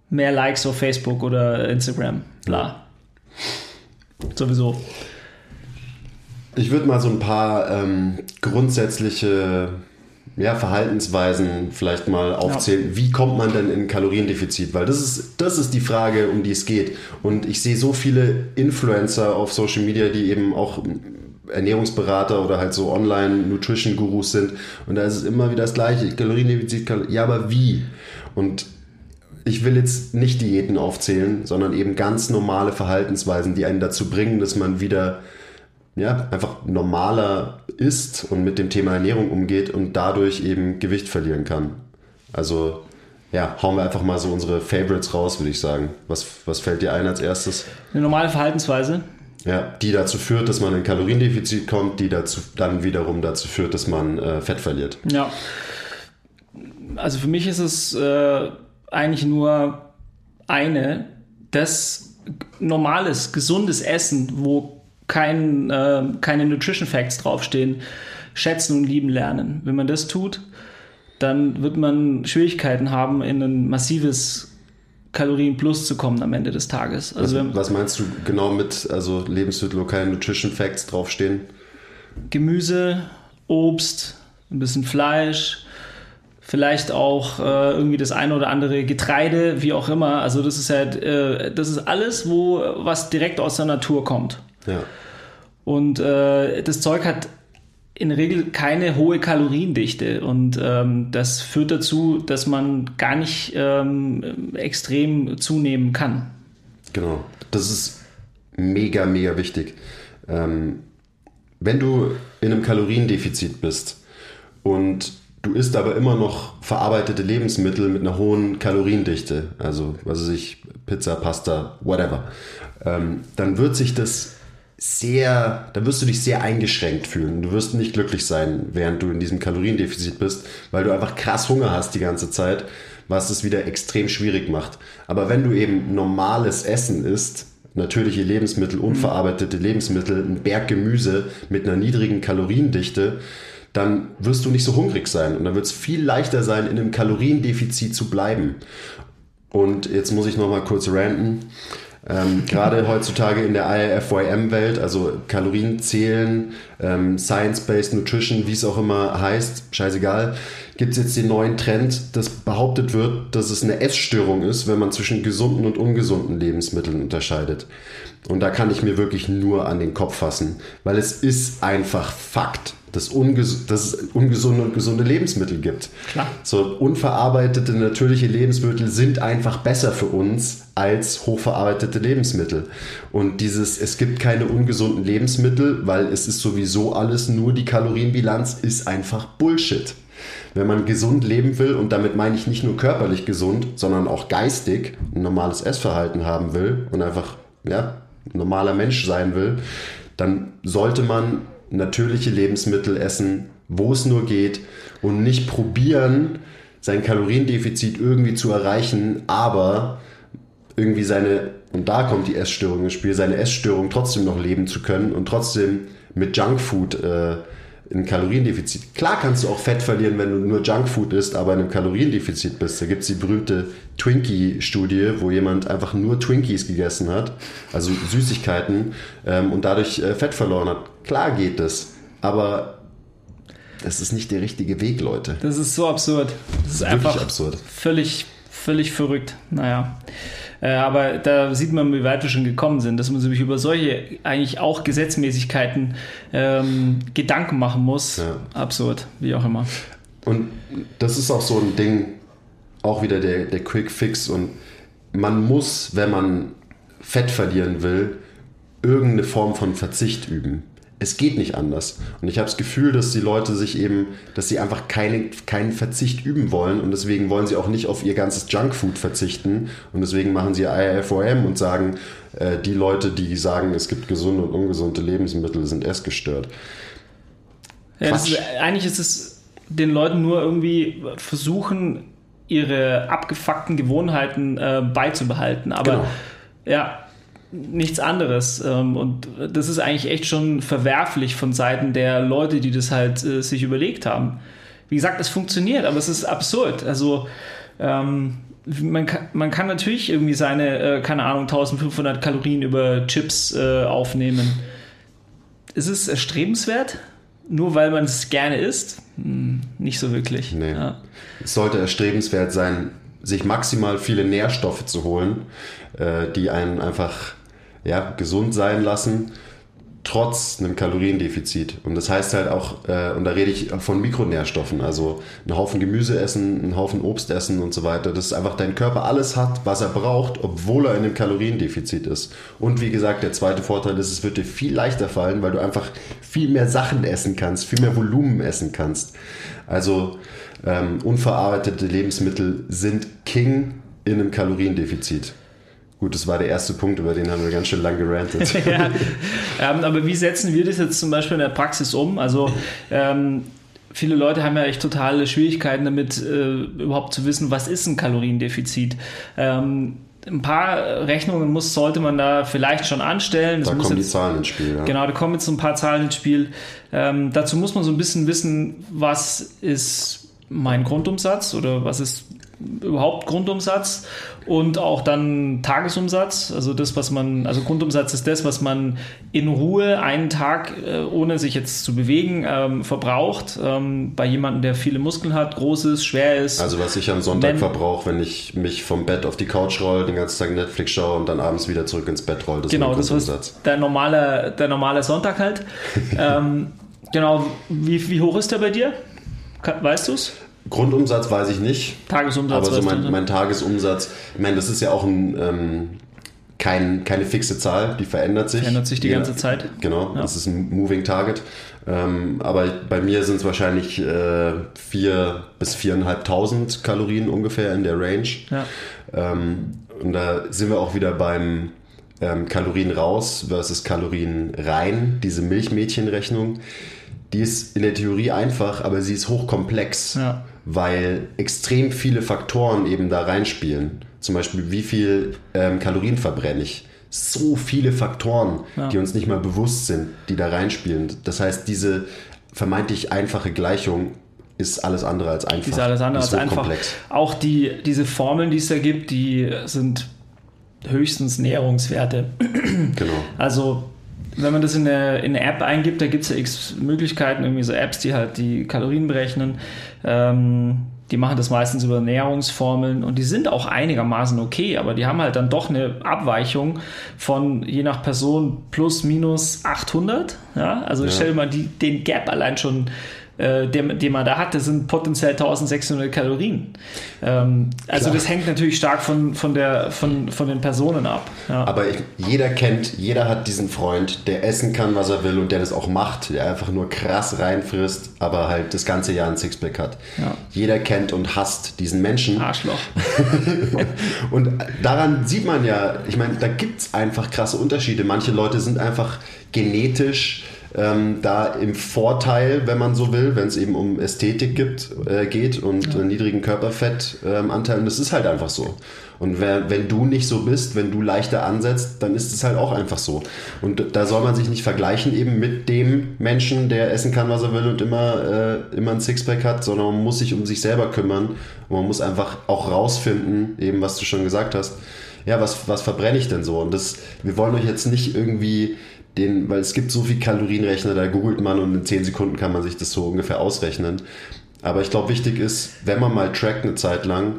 mehr Likes auf Facebook oder Instagram. Bla. Sowieso. Ich würde mal so ein paar ähm, grundsätzliche ja, Verhaltensweisen vielleicht mal aufzählen. Ja. Wie kommt man denn in Kaloriendefizit? Weil das ist, das ist die Frage, um die es geht. Und ich sehe so viele Influencer auf Social Media, die eben auch Ernährungsberater oder halt so Online-Nutrition-Gurus sind. Und da ist es immer wieder das Gleiche. Kaloriendefizit, Kal ja, aber wie? Und ich will jetzt nicht Diäten aufzählen, sondern eben ganz normale Verhaltensweisen, die einen dazu bringen, dass man wieder ja, einfach normaler isst und mit dem Thema Ernährung umgeht und dadurch eben Gewicht verlieren kann. Also ja, hauen wir einfach mal so unsere Favorites raus, würde ich sagen. Was, was fällt dir ein als erstes? Eine normale Verhaltensweise. Ja, die dazu führt, dass man in Kaloriendefizit kommt, die dazu, dann wiederum dazu führt, dass man äh, Fett verliert. Ja. Also für mich ist es äh, eigentlich nur eine, das normales, gesundes Essen, wo kein, äh, keine Nutrition Facts draufstehen, schätzen und lieben lernen. Wenn man das tut, dann wird man Schwierigkeiten haben, in ein massives Kalorien plus zu kommen am Ende des Tages. Also, was, was meinst du genau mit also Lebensmittel, keine Nutrition Facts draufstehen? Gemüse, Obst, ein bisschen Fleisch, vielleicht auch äh, irgendwie das eine oder andere Getreide, wie auch immer. Also das ist halt, äh, das ist alles, wo was direkt aus der Natur kommt. Ja. Und äh, das Zeug hat in der Regel keine hohe Kaloriendichte und ähm, das führt dazu, dass man gar nicht ähm, extrem zunehmen kann. Genau, das ist mega, mega wichtig. Ähm, wenn du in einem Kaloriendefizit bist und du isst aber immer noch verarbeitete Lebensmittel mit einer hohen Kaloriendichte, also was weiß ich, Pizza, Pasta, whatever, ähm, dann wird sich das sehr, da wirst du dich sehr eingeschränkt fühlen. Du wirst nicht glücklich sein, während du in diesem Kaloriendefizit bist, weil du einfach krass Hunger hast die ganze Zeit, was es wieder extrem schwierig macht. Aber wenn du eben normales Essen isst, natürliche Lebensmittel, unverarbeitete Lebensmittel, ein Berg Gemüse mit einer niedrigen Kaloriendichte, dann wirst du nicht so hungrig sein und dann wird es viel leichter sein, in einem Kaloriendefizit zu bleiben. Und jetzt muss ich noch mal kurz ranten. Ähm, Gerade heutzutage in der IFYM-Welt, also Kalorien zählen, ähm, Science-Based Nutrition, wie es auch immer heißt, scheißegal, gibt es jetzt den neuen Trend, dass behauptet wird, dass es eine Essstörung ist, wenn man zwischen gesunden und ungesunden Lebensmitteln unterscheidet. Und da kann ich mir wirklich nur an den Kopf fassen, weil es ist einfach Fakt dass, unges dass es ungesunde und gesunde Lebensmittel gibt. Klar. So unverarbeitete natürliche Lebensmittel sind einfach besser für uns als hochverarbeitete Lebensmittel. Und dieses, es gibt keine ungesunden Lebensmittel, weil es ist sowieso alles nur die Kalorienbilanz, ist einfach Bullshit. Wenn man gesund leben will, und damit meine ich nicht nur körperlich gesund, sondern auch geistig ein normales Essverhalten haben will und einfach ja, ein normaler Mensch sein will, dann sollte man natürliche Lebensmittel essen, wo es nur geht und nicht probieren, sein Kaloriendefizit irgendwie zu erreichen, aber irgendwie seine, und da kommt die Essstörung ins Spiel, seine Essstörung trotzdem noch leben zu können und trotzdem mit Junkfood äh, ein Kaloriendefizit. Klar kannst du auch Fett verlieren, wenn du nur Junkfood isst, aber in einem Kaloriendefizit bist. Da gibt es die berühmte Twinkie-Studie, wo jemand einfach nur Twinkies gegessen hat, also Süßigkeiten, ähm, und dadurch äh, Fett verloren hat. Klar geht das, aber das ist nicht der richtige Weg, Leute. Das ist so absurd. Das ist, das ist einfach absurd. völlig, völlig verrückt. Naja. Äh, aber da sieht man, wie weit wir schon gekommen sind, dass man sich über solche eigentlich auch Gesetzmäßigkeiten ähm, Gedanken machen muss. Ja. Absurd, wie auch immer. Und das ist auch so ein Ding, auch wieder der, der Quick Fix. Und man muss, wenn man Fett verlieren will, irgendeine Form von Verzicht üben es geht nicht anders. Und ich habe das Gefühl, dass die Leute sich eben, dass sie einfach keine, keinen Verzicht üben wollen und deswegen wollen sie auch nicht auf ihr ganzes Junkfood verzichten und deswegen machen sie IFOM und sagen, äh, die Leute, die sagen, es gibt gesunde und ungesunde Lebensmittel, sind essgestört. Ja, ist, eigentlich ist es den Leuten nur irgendwie versuchen, ihre abgefuckten Gewohnheiten äh, beizubehalten. Aber Genau. ja, nichts anderes. Ähm, und das ist eigentlich echt schon verwerflich von Seiten der Leute, die das halt äh, sich überlegt haben. Wie gesagt, es funktioniert, aber es ist absurd. Also ähm, man, kann, man kann natürlich irgendwie seine, äh, keine Ahnung, 1500 Kalorien über Chips äh, aufnehmen. Ist es erstrebenswert? Nur weil man es gerne isst? Hm, nicht so wirklich. Nee. Ja. Es sollte erstrebenswert sein, sich maximal viele Nährstoffe zu holen, äh, die einen einfach ja, gesund sein lassen, trotz einem Kaloriendefizit. Und das heißt halt auch, äh, und da rede ich von Mikronährstoffen, also einen Haufen Gemüse essen, einen Haufen Obst essen und so weiter, dass einfach dein Körper alles hat, was er braucht, obwohl er in einem Kaloriendefizit ist. Und wie gesagt, der zweite Vorteil ist, es wird dir viel leichter fallen, weil du einfach viel mehr Sachen essen kannst, viel mehr Volumen essen kannst. Also ähm, unverarbeitete Lebensmittel sind King in einem Kaloriendefizit. Gut, das war der erste Punkt, über den haben wir ganz schön lang gerantet. [LAUGHS] ja. ähm, aber wie setzen wir das jetzt zum Beispiel in der Praxis um? Also ähm, viele Leute haben ja echt totale Schwierigkeiten damit, äh, überhaupt zu wissen, was ist ein Kaloriendefizit. Ähm, ein paar Rechnungen muss, sollte man da vielleicht schon anstellen. Das Da kommen die jetzt- Zahlen ins Spiel. Ja. Genau, da kommen jetzt so ein paar Zahlen ins Spiel. Ähm, dazu muss man so ein bisschen wissen, was ist mein Grundumsatz oder was ist überhaupt Grundumsatz und auch dann Tagesumsatz. Also das, was man, also Grundumsatz ist das, was man in Ruhe einen Tag, äh, ohne sich jetzt zu bewegen, ähm, verbraucht. Ähm, bei jemandem, der viele Muskeln hat, groß ist, schwer ist. Also was ich am Sonntag Wenn- verbrauche, wenn ich mich vom Bett auf die Couch roll, den ganzen Tag Netflix schaue und dann abends wieder zurück ins Bett roll, das Genau, ist das Grundumsatz. der normale, der normale Sonntag halt. [LAUGHS] ähm, genau, wie, wie hoch ist der bei dir? Weißt du es? Grundumsatz weiß ich nicht, Tagesumsatz aber so mein, mein Tagesumsatz, ich meine, das ist ja auch ein, ähm, kein, keine fixe Zahl, die verändert sich. Verändert sich die ganze Zeit. Genau, Ja. das ist ein Moving Target. Ähm, aber bei mir sind es wahrscheinlich äh, vier bis viereinhalbtausend Kalorien ungefähr in der Range. Ja. Ähm, und da sind wir auch wieder beim ähm, Kalorien raus versus Kalorien rein, diese Milchmädchenrechnung. Die ist in der Theorie einfach, aber sie ist hochkomplex, Ja. weil extrem viele Faktoren eben da reinspielen. Zum Beispiel, wie viel ähm, Kalorien verbrenne ich? So viele Faktoren, Ja. die uns nicht mal bewusst sind, die da reinspielen. Das heißt, diese vermeintlich einfache Gleichung ist alles andere als einfach. Ist alles andere ist als einfach. Auch die, diese Formeln, die es da gibt, die sind höchstens Näherungswerte. Genau. Also, wenn man das in eine, in eine App eingibt, da gibt es ja x Möglichkeiten, irgendwie so Apps, die halt die Kalorien berechnen. Ähm, die machen das meistens über Näherungsformeln und die sind auch einigermaßen okay, aber die haben halt dann doch eine Abweichung von je nach Person plus minus 800. Ja? Also Ja. stell dir mal die, den Gap allein schon, äh, den, den man da hat, das sind potenziell 1600 Kalorien. Ähm, also Klar. das hängt natürlich stark von, von, der, von, von den Personen ab. Ja. Aber ich, jeder kennt, jeder hat diesen Freund, der essen kann, was er will und der das auch macht, der einfach nur krass reinfrisst, aber halt das ganze Jahr ein Sixpack hat. Ja. Jeder kennt und hasst diesen Menschen. Arschloch. [LAUGHS] Und daran sieht man ja, ich meine, da gibt es einfach krasse Unterschiede. Manche Leute sind einfach genetisch ähm, da im Vorteil, wenn man so will, wenn es eben um Ästhetik gibt, äh, geht und äh, niedrigen Körperfettanteil. Ähm, und das ist halt einfach so. Und wer, wenn du nicht so bist, wenn du leichter ansetzt, dann ist es halt auch einfach so. Und da soll man sich nicht vergleichen eben mit dem Menschen, der essen kann, was er will und immer, äh, immer ein Sixpack hat, sondern man muss sich um sich selber kümmern. Und man muss einfach auch rausfinden, eben was du schon gesagt hast, ja, was, was verbrenne ich denn so? Und das, wir wollen euch jetzt nicht irgendwie den, weil es gibt so viel Kalorienrechner, da googelt man und in 10 Sekunden kann man sich das so ungefähr ausrechnen. Aber ich glaube, wichtig ist, wenn man mal trackt eine Zeit lang,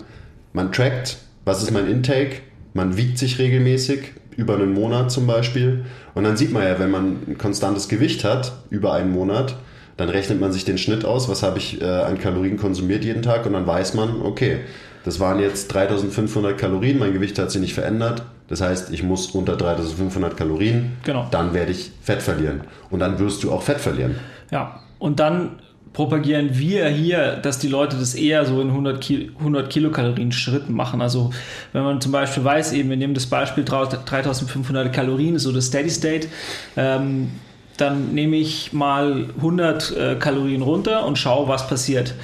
man trackt, was ist mein Intake, man wiegt sich regelmäßig, über einen Monat zum Beispiel. Und dann sieht man ja, wenn man ein konstantes Gewicht hat, über einen Monat, dann rechnet man sich den Schnitt aus, was habe ich äh, an Kalorien konsumiert jeden Tag und dann weiß man, okay, das waren jetzt 3500 Kalorien, mein Gewicht hat sich nicht verändert. Das heißt, ich muss unter 3500 Kalorien, Genau. dann werde ich Fett verlieren. Und dann wirst du auch Fett verlieren. Ja, und dann propagieren wir hier, dass die Leute das eher so in 100, Ki 100 Kilokalorien Schritten machen. Also wenn man zum Beispiel weiß, eben wir nehmen das Beispiel 3500 Kalorien, so das Steady State. Ähm, dann nehme ich mal 100 äh, Kalorien runter und schaue, was passiert.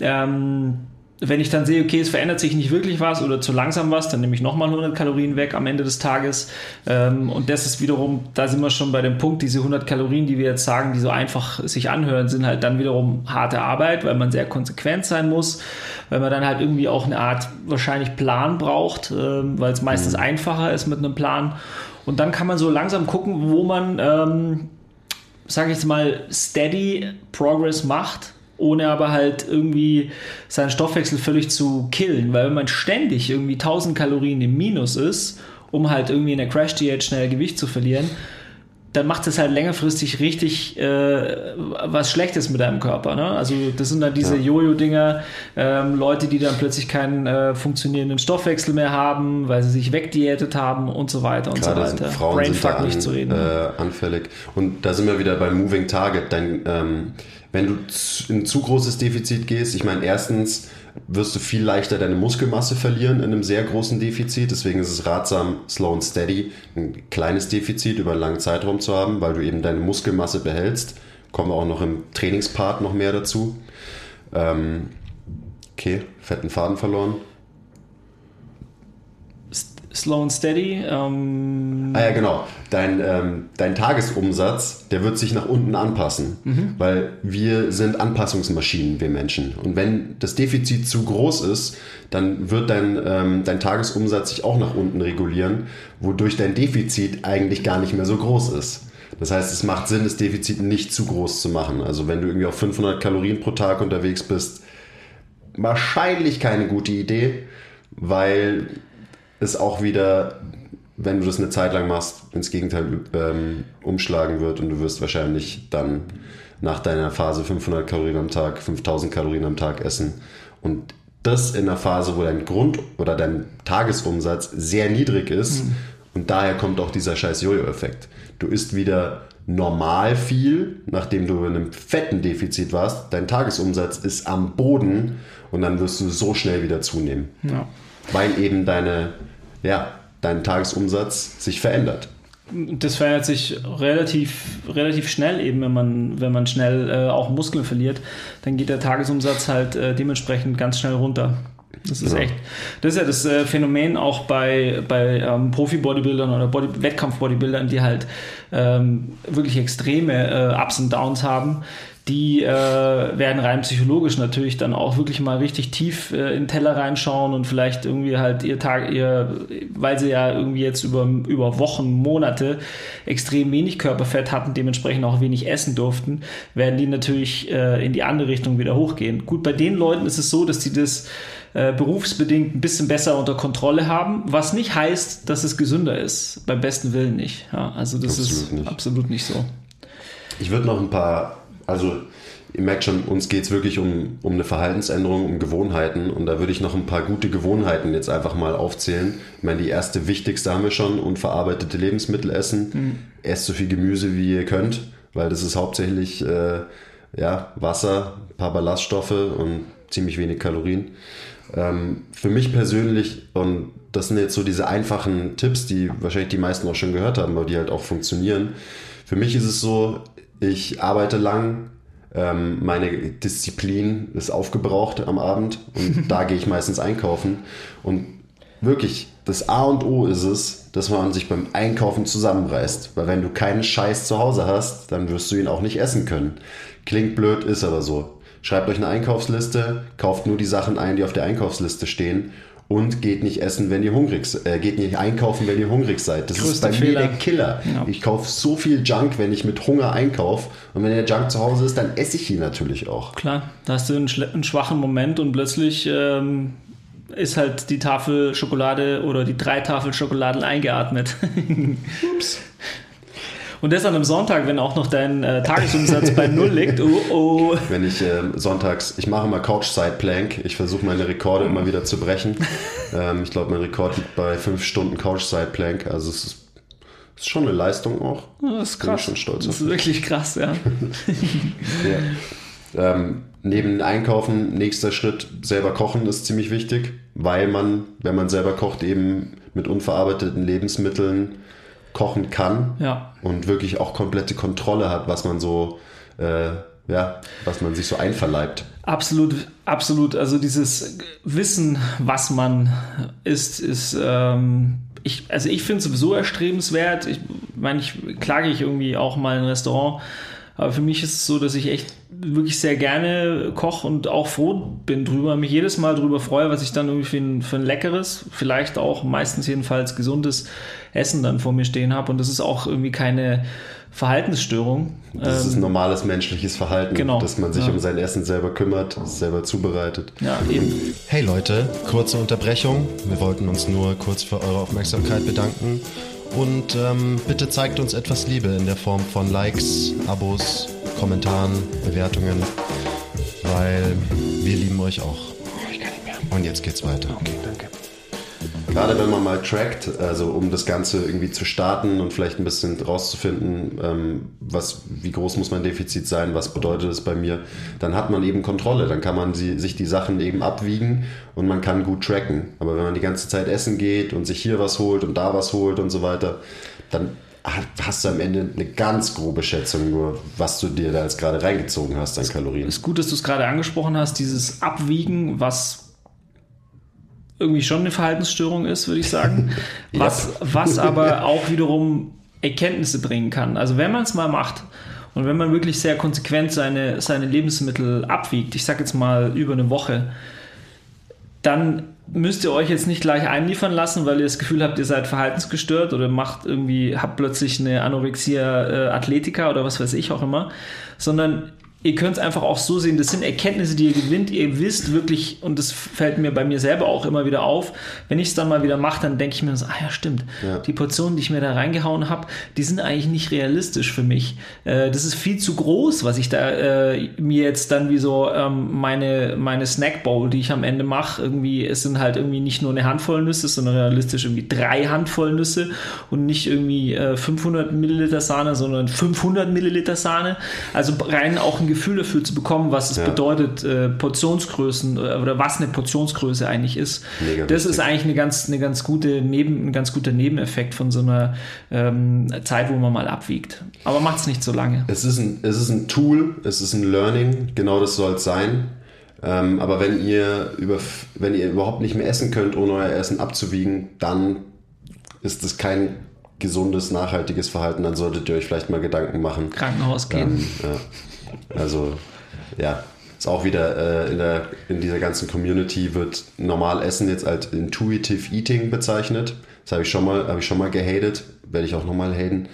Ähm, wenn ich dann sehe, okay, es verändert sich nicht wirklich was oder zu langsam was, dann nehme ich nochmal 100 Kalorien weg am Ende des Tages. Ähm, und das ist wiederum, da sind wir schon bei dem Punkt, diese 100 Kalorien, die wir jetzt sagen, die so einfach sich anhören, sind halt dann wiederum harte Arbeit, weil man sehr konsequent sein muss, weil man dann halt irgendwie auch eine Art wahrscheinlich Plan braucht, ähm, weil es meistens mhm. einfacher ist mit einem Plan. Und dann kann man so langsam gucken, wo man, ähm, sage ich jetzt mal, steady Progress macht ohne aber halt irgendwie seinen Stoffwechsel völlig zu killen. Weil wenn man ständig irgendwie 1000 Kalorien im Minus ist, um halt irgendwie in der Crash-Diät schnell Gewicht zu verlieren, dann macht es halt längerfristig richtig äh, was Schlechtes mit deinem Körper. Ne? Also das sind dann diese ja. Jojo-Dinger, ähm, Leute, die dann plötzlich keinen äh, funktionierenden Stoffwechsel mehr haben, weil sie sich wegdiätet haben und so weiter und Gerade so weiter. Frauen Brainfuck sind da nicht zu reden. Äh, anfällig. Und da sind wir wieder beim Moving Target. Dein ähm, wenn du in zu großes Defizit gehst, ich meine, erstens wirst du viel leichter deine Muskelmasse verlieren in einem sehr großen Defizit. Deswegen ist es ratsam, slow and steady ein kleines Defizit über einen langen Zeitraum zu haben, weil du eben deine Muskelmasse behältst. Kommen wir auch noch im Trainingspart noch mehr dazu. Ähm, okay, fetten Faden verloren. Slow and Steady. Ähm ah ja, genau. Dein, ähm, dein Tagesumsatz, der wird sich nach unten anpassen, mhm. weil wir sind Anpassungsmaschinen, wir Menschen. Und wenn das Defizit zu groß ist, dann wird dein, ähm, dein Tagesumsatz sich auch nach unten regulieren, wodurch dein Defizit eigentlich gar nicht mehr so groß ist. Das heißt, es macht Sinn, das Defizit nicht zu groß zu machen. Also wenn du irgendwie auf 500 Kalorien pro Tag unterwegs bist, wahrscheinlich keine gute Idee, weil es auch wieder, wenn du das eine Zeit lang machst, ins Gegenteil ähm, umschlagen wird und du wirst wahrscheinlich dann nach deiner Phase 500 Kalorien am Tag, 5000 Kalorien am Tag essen. Und das in einer Phase, wo dein Grund- oder dein Tagesumsatz sehr niedrig ist. Mhm. Und daher kommt auch dieser scheiß Jojo-Effekt. Du isst wieder normal viel, nachdem du in einem fetten Defizit warst. Dein Tagesumsatz ist am Boden und dann wirst du so schnell wieder zunehmen. Ja. Weil eben deine ja, dein Tagesumsatz sich verändert. Das verändert sich relativ, relativ schnell eben, wenn man, wenn man schnell äh, auch Muskeln verliert, dann geht der Tagesumsatz halt äh, dementsprechend ganz schnell runter. Das ist ja. echt. Das ist ja das äh, Phänomen auch bei, bei ähm, Profi-Bodybuildern oder Body Wettkampf-Bodybuildern, die halt ähm, wirklich extreme äh, Ups und Downs haben die äh, werden rein psychologisch natürlich dann auch wirklich mal richtig tief äh, in den Teller reinschauen und vielleicht irgendwie halt ihr Tag, ihr, weil sie ja irgendwie jetzt über, über Wochen, Monate extrem wenig Körperfett hatten, dementsprechend auch wenig essen durften, werden die natürlich äh, in die andere Richtung wieder hochgehen. Gut, bei den Leuten ist es so, dass die das äh, berufsbedingt ein bisschen besser unter Kontrolle haben, was nicht heißt, dass es gesünder ist. Beim besten Willen nicht. Ja, also das absolut ist nicht. absolut nicht so. Ich würde noch ein paar also ihr merkt schon, uns geht es wirklich um, um eine Verhaltensänderung, um Gewohnheiten. Und da würde ich noch ein paar gute Gewohnheiten jetzt einfach mal aufzählen. Ich meine, die erste wichtigste haben wir schon, unverarbeitete Lebensmittel essen. Mhm. Esst so viel Gemüse, wie ihr könnt, weil das ist hauptsächlich äh, ja, Wasser, ein paar Ballaststoffe und ziemlich wenig Kalorien. Ähm, für mich persönlich, und das sind jetzt so diese einfachen Tipps, die wahrscheinlich die meisten auch schon gehört haben, aber die halt auch funktionieren. Für mich ist es so, ich arbeite lang, ähm, meine Disziplin ist aufgebraucht am Abend und [LAUGHS] da gehe ich meistens einkaufen. Und wirklich, das A und O ist es, dass man sich beim Einkaufen zusammenreißt. Weil wenn du keinen Scheiß zu Hause hast, dann wirst du ihn auch nicht essen können. Klingt blöd, ist aber so. Schreibt euch eine Einkaufsliste, kauft nur die Sachen ein, die auf der Einkaufsliste stehen und geht nicht essen, wenn ihr hungrig äh, geht nicht einkaufen, wenn ihr hungrig seid. Das Größte ist bei Fehler. mir der Killer. Ja. Ich kaufe so viel Junk, wenn ich mit Hunger einkaufe und wenn der Junk zu Hause ist, dann esse ich ihn natürlich auch. Klar, da hast du einen, einen schwachen Moment und plötzlich ähm, ist halt die Tafel Schokolade oder die drei Tafel Schokoladen eingeatmet. [LAUGHS] Ups. Und das an einem Sonntag, wenn auch noch dein äh, Tagesumsatz bei [LAUGHS] Null liegt. Oh, oh. Wenn ich äh, sonntags, ich mache immer Couch Side Plank. Ich versuche meine Rekorde immer wieder zu brechen. [LAUGHS] Ähm, ich glaube, mein Rekord liegt bei fünf Stunden Couch Side Plank. Also es ist, ist schon eine Leistung auch. das ist krass. Bin ich schon stolz das ist wirklich krass, ja. [LAUGHS] ja. Ähm, neben Einkaufen, nächster Schritt, selber kochen ist ziemlich wichtig, weil man, wenn man selber kocht, eben mit unverarbeiteten Lebensmitteln kochen kann Ja. und wirklich auch komplette Kontrolle hat, was man so, äh, ja, was man sich so einverleibt. Absolut, absolut. Also dieses Wissen, was man isst, ist, ähm, ich, also ich finde es sowieso erstrebenswert. Ich meine, ich klage ich irgendwie auch mal in ein Restaurant. Aber für mich ist es so, dass ich echt wirklich sehr gerne koche und auch froh bin drüber, mich jedes Mal drüber freue, was ich dann irgendwie für ein, für ein leckeres, vielleicht auch meistens jedenfalls gesundes Essen dann vor mir stehen habe. Und das ist auch irgendwie keine Verhaltensstörung. Das ist normales menschliches Verhalten, Ähm, genau, dass man sich ja. um sein Essen selber kümmert, selber zubereitet. Ja, eben. Hey Leute, kurze Unterbrechung. Wir wollten uns nur kurz für eure Aufmerksamkeit bedanken. Und ähm, bitte zeigt uns etwas Liebe in der Form von Likes, Abos, Kommentaren, Bewertungen, weil wir lieben euch auch. Und jetzt geht's weiter. Okay, danke. Gerade wenn man mal trackt, also um das Ganze irgendwie zu starten und vielleicht ein bisschen rauszufinden, ähm, was, wie groß muss mein Defizit sein, was bedeutet es bei mir, dann hat man eben Kontrolle, dann kann man sie, sich die Sachen eben abwiegen und man kann gut tracken. Aber wenn man die ganze Zeit essen geht und sich hier was holt und da was holt und so weiter, dann hast du am Ende eine ganz grobe Schätzung nur, was du dir da jetzt gerade reingezogen hast an Kalorien. ist gut, dass du es gerade angesprochen hast, dieses Abwiegen, was irgendwie schon eine Verhaltensstörung ist, würde ich sagen. [LAUGHS] Was, was [LAUGHS] aber auch wiederum Erkenntnisse bringen kann. Also wenn man es mal macht und wenn man wirklich sehr konsequent seine, seine Lebensmittel abwiegt, ich sage jetzt mal über eine Woche, dann müsst ihr euch jetzt nicht gleich einliefern lassen, weil ihr das Gefühl habt, ihr seid verhaltensgestört oder macht irgendwie, habt plötzlich eine Anorexia äh, Athletica oder was weiß ich auch immer, sondern ihr könnt es einfach auch so sehen, das sind Erkenntnisse, die ihr gewinnt. Ihr wisst wirklich, und das fällt mir bei mir selber auch immer wieder auf, wenn ich es dann mal wieder mache, dann denke ich mir so, ah ja, stimmt, Ja. die Portionen, die ich mir da reingehauen habe, die sind eigentlich nicht realistisch für mich. Äh, das ist viel zu groß, was ich da äh, mir jetzt dann wie so ähm, meine, meine Snackbowl, die ich am Ende mache, irgendwie, es sind halt irgendwie nicht nur eine Handvoll Nüsse, sondern realistisch irgendwie drei Handvoll Nüsse und nicht irgendwie äh, 500 Milliliter Sahne, sondern 500 Milliliter Sahne. Also rein auch ein Gefühl dafür zu bekommen, was es Ja. bedeutet, äh, Portionsgrößen äh, oder was eine Portionsgröße eigentlich ist. Mega das wichtig. ist eigentlich eine ganz, eine ganz gute Neben, ein ganz guter Nebeneffekt von so einer ähm, Zeit, wo man mal abwiegt. Aber macht es nicht so lange. Es ist, ein, es ist ein Tool, es ist ein Learning, genau das soll es sein. Ähm, aber wenn ihr, über, wenn ihr überhaupt nicht mehr essen könnt, ohne euer Essen abzuwiegen, dann ist das kein gesundes, nachhaltiges Verhalten. Dann solltet ihr euch vielleicht mal Gedanken machen. Krankenhaus gehen. Ähm, ja. Also, ja, ist auch wieder äh, in, der, in dieser ganzen Community wird normal Essen jetzt als Intuitive Eating bezeichnet. Das habe ich schon mal, habe ich schon mal gehatet, werde ich auch nochmal haten.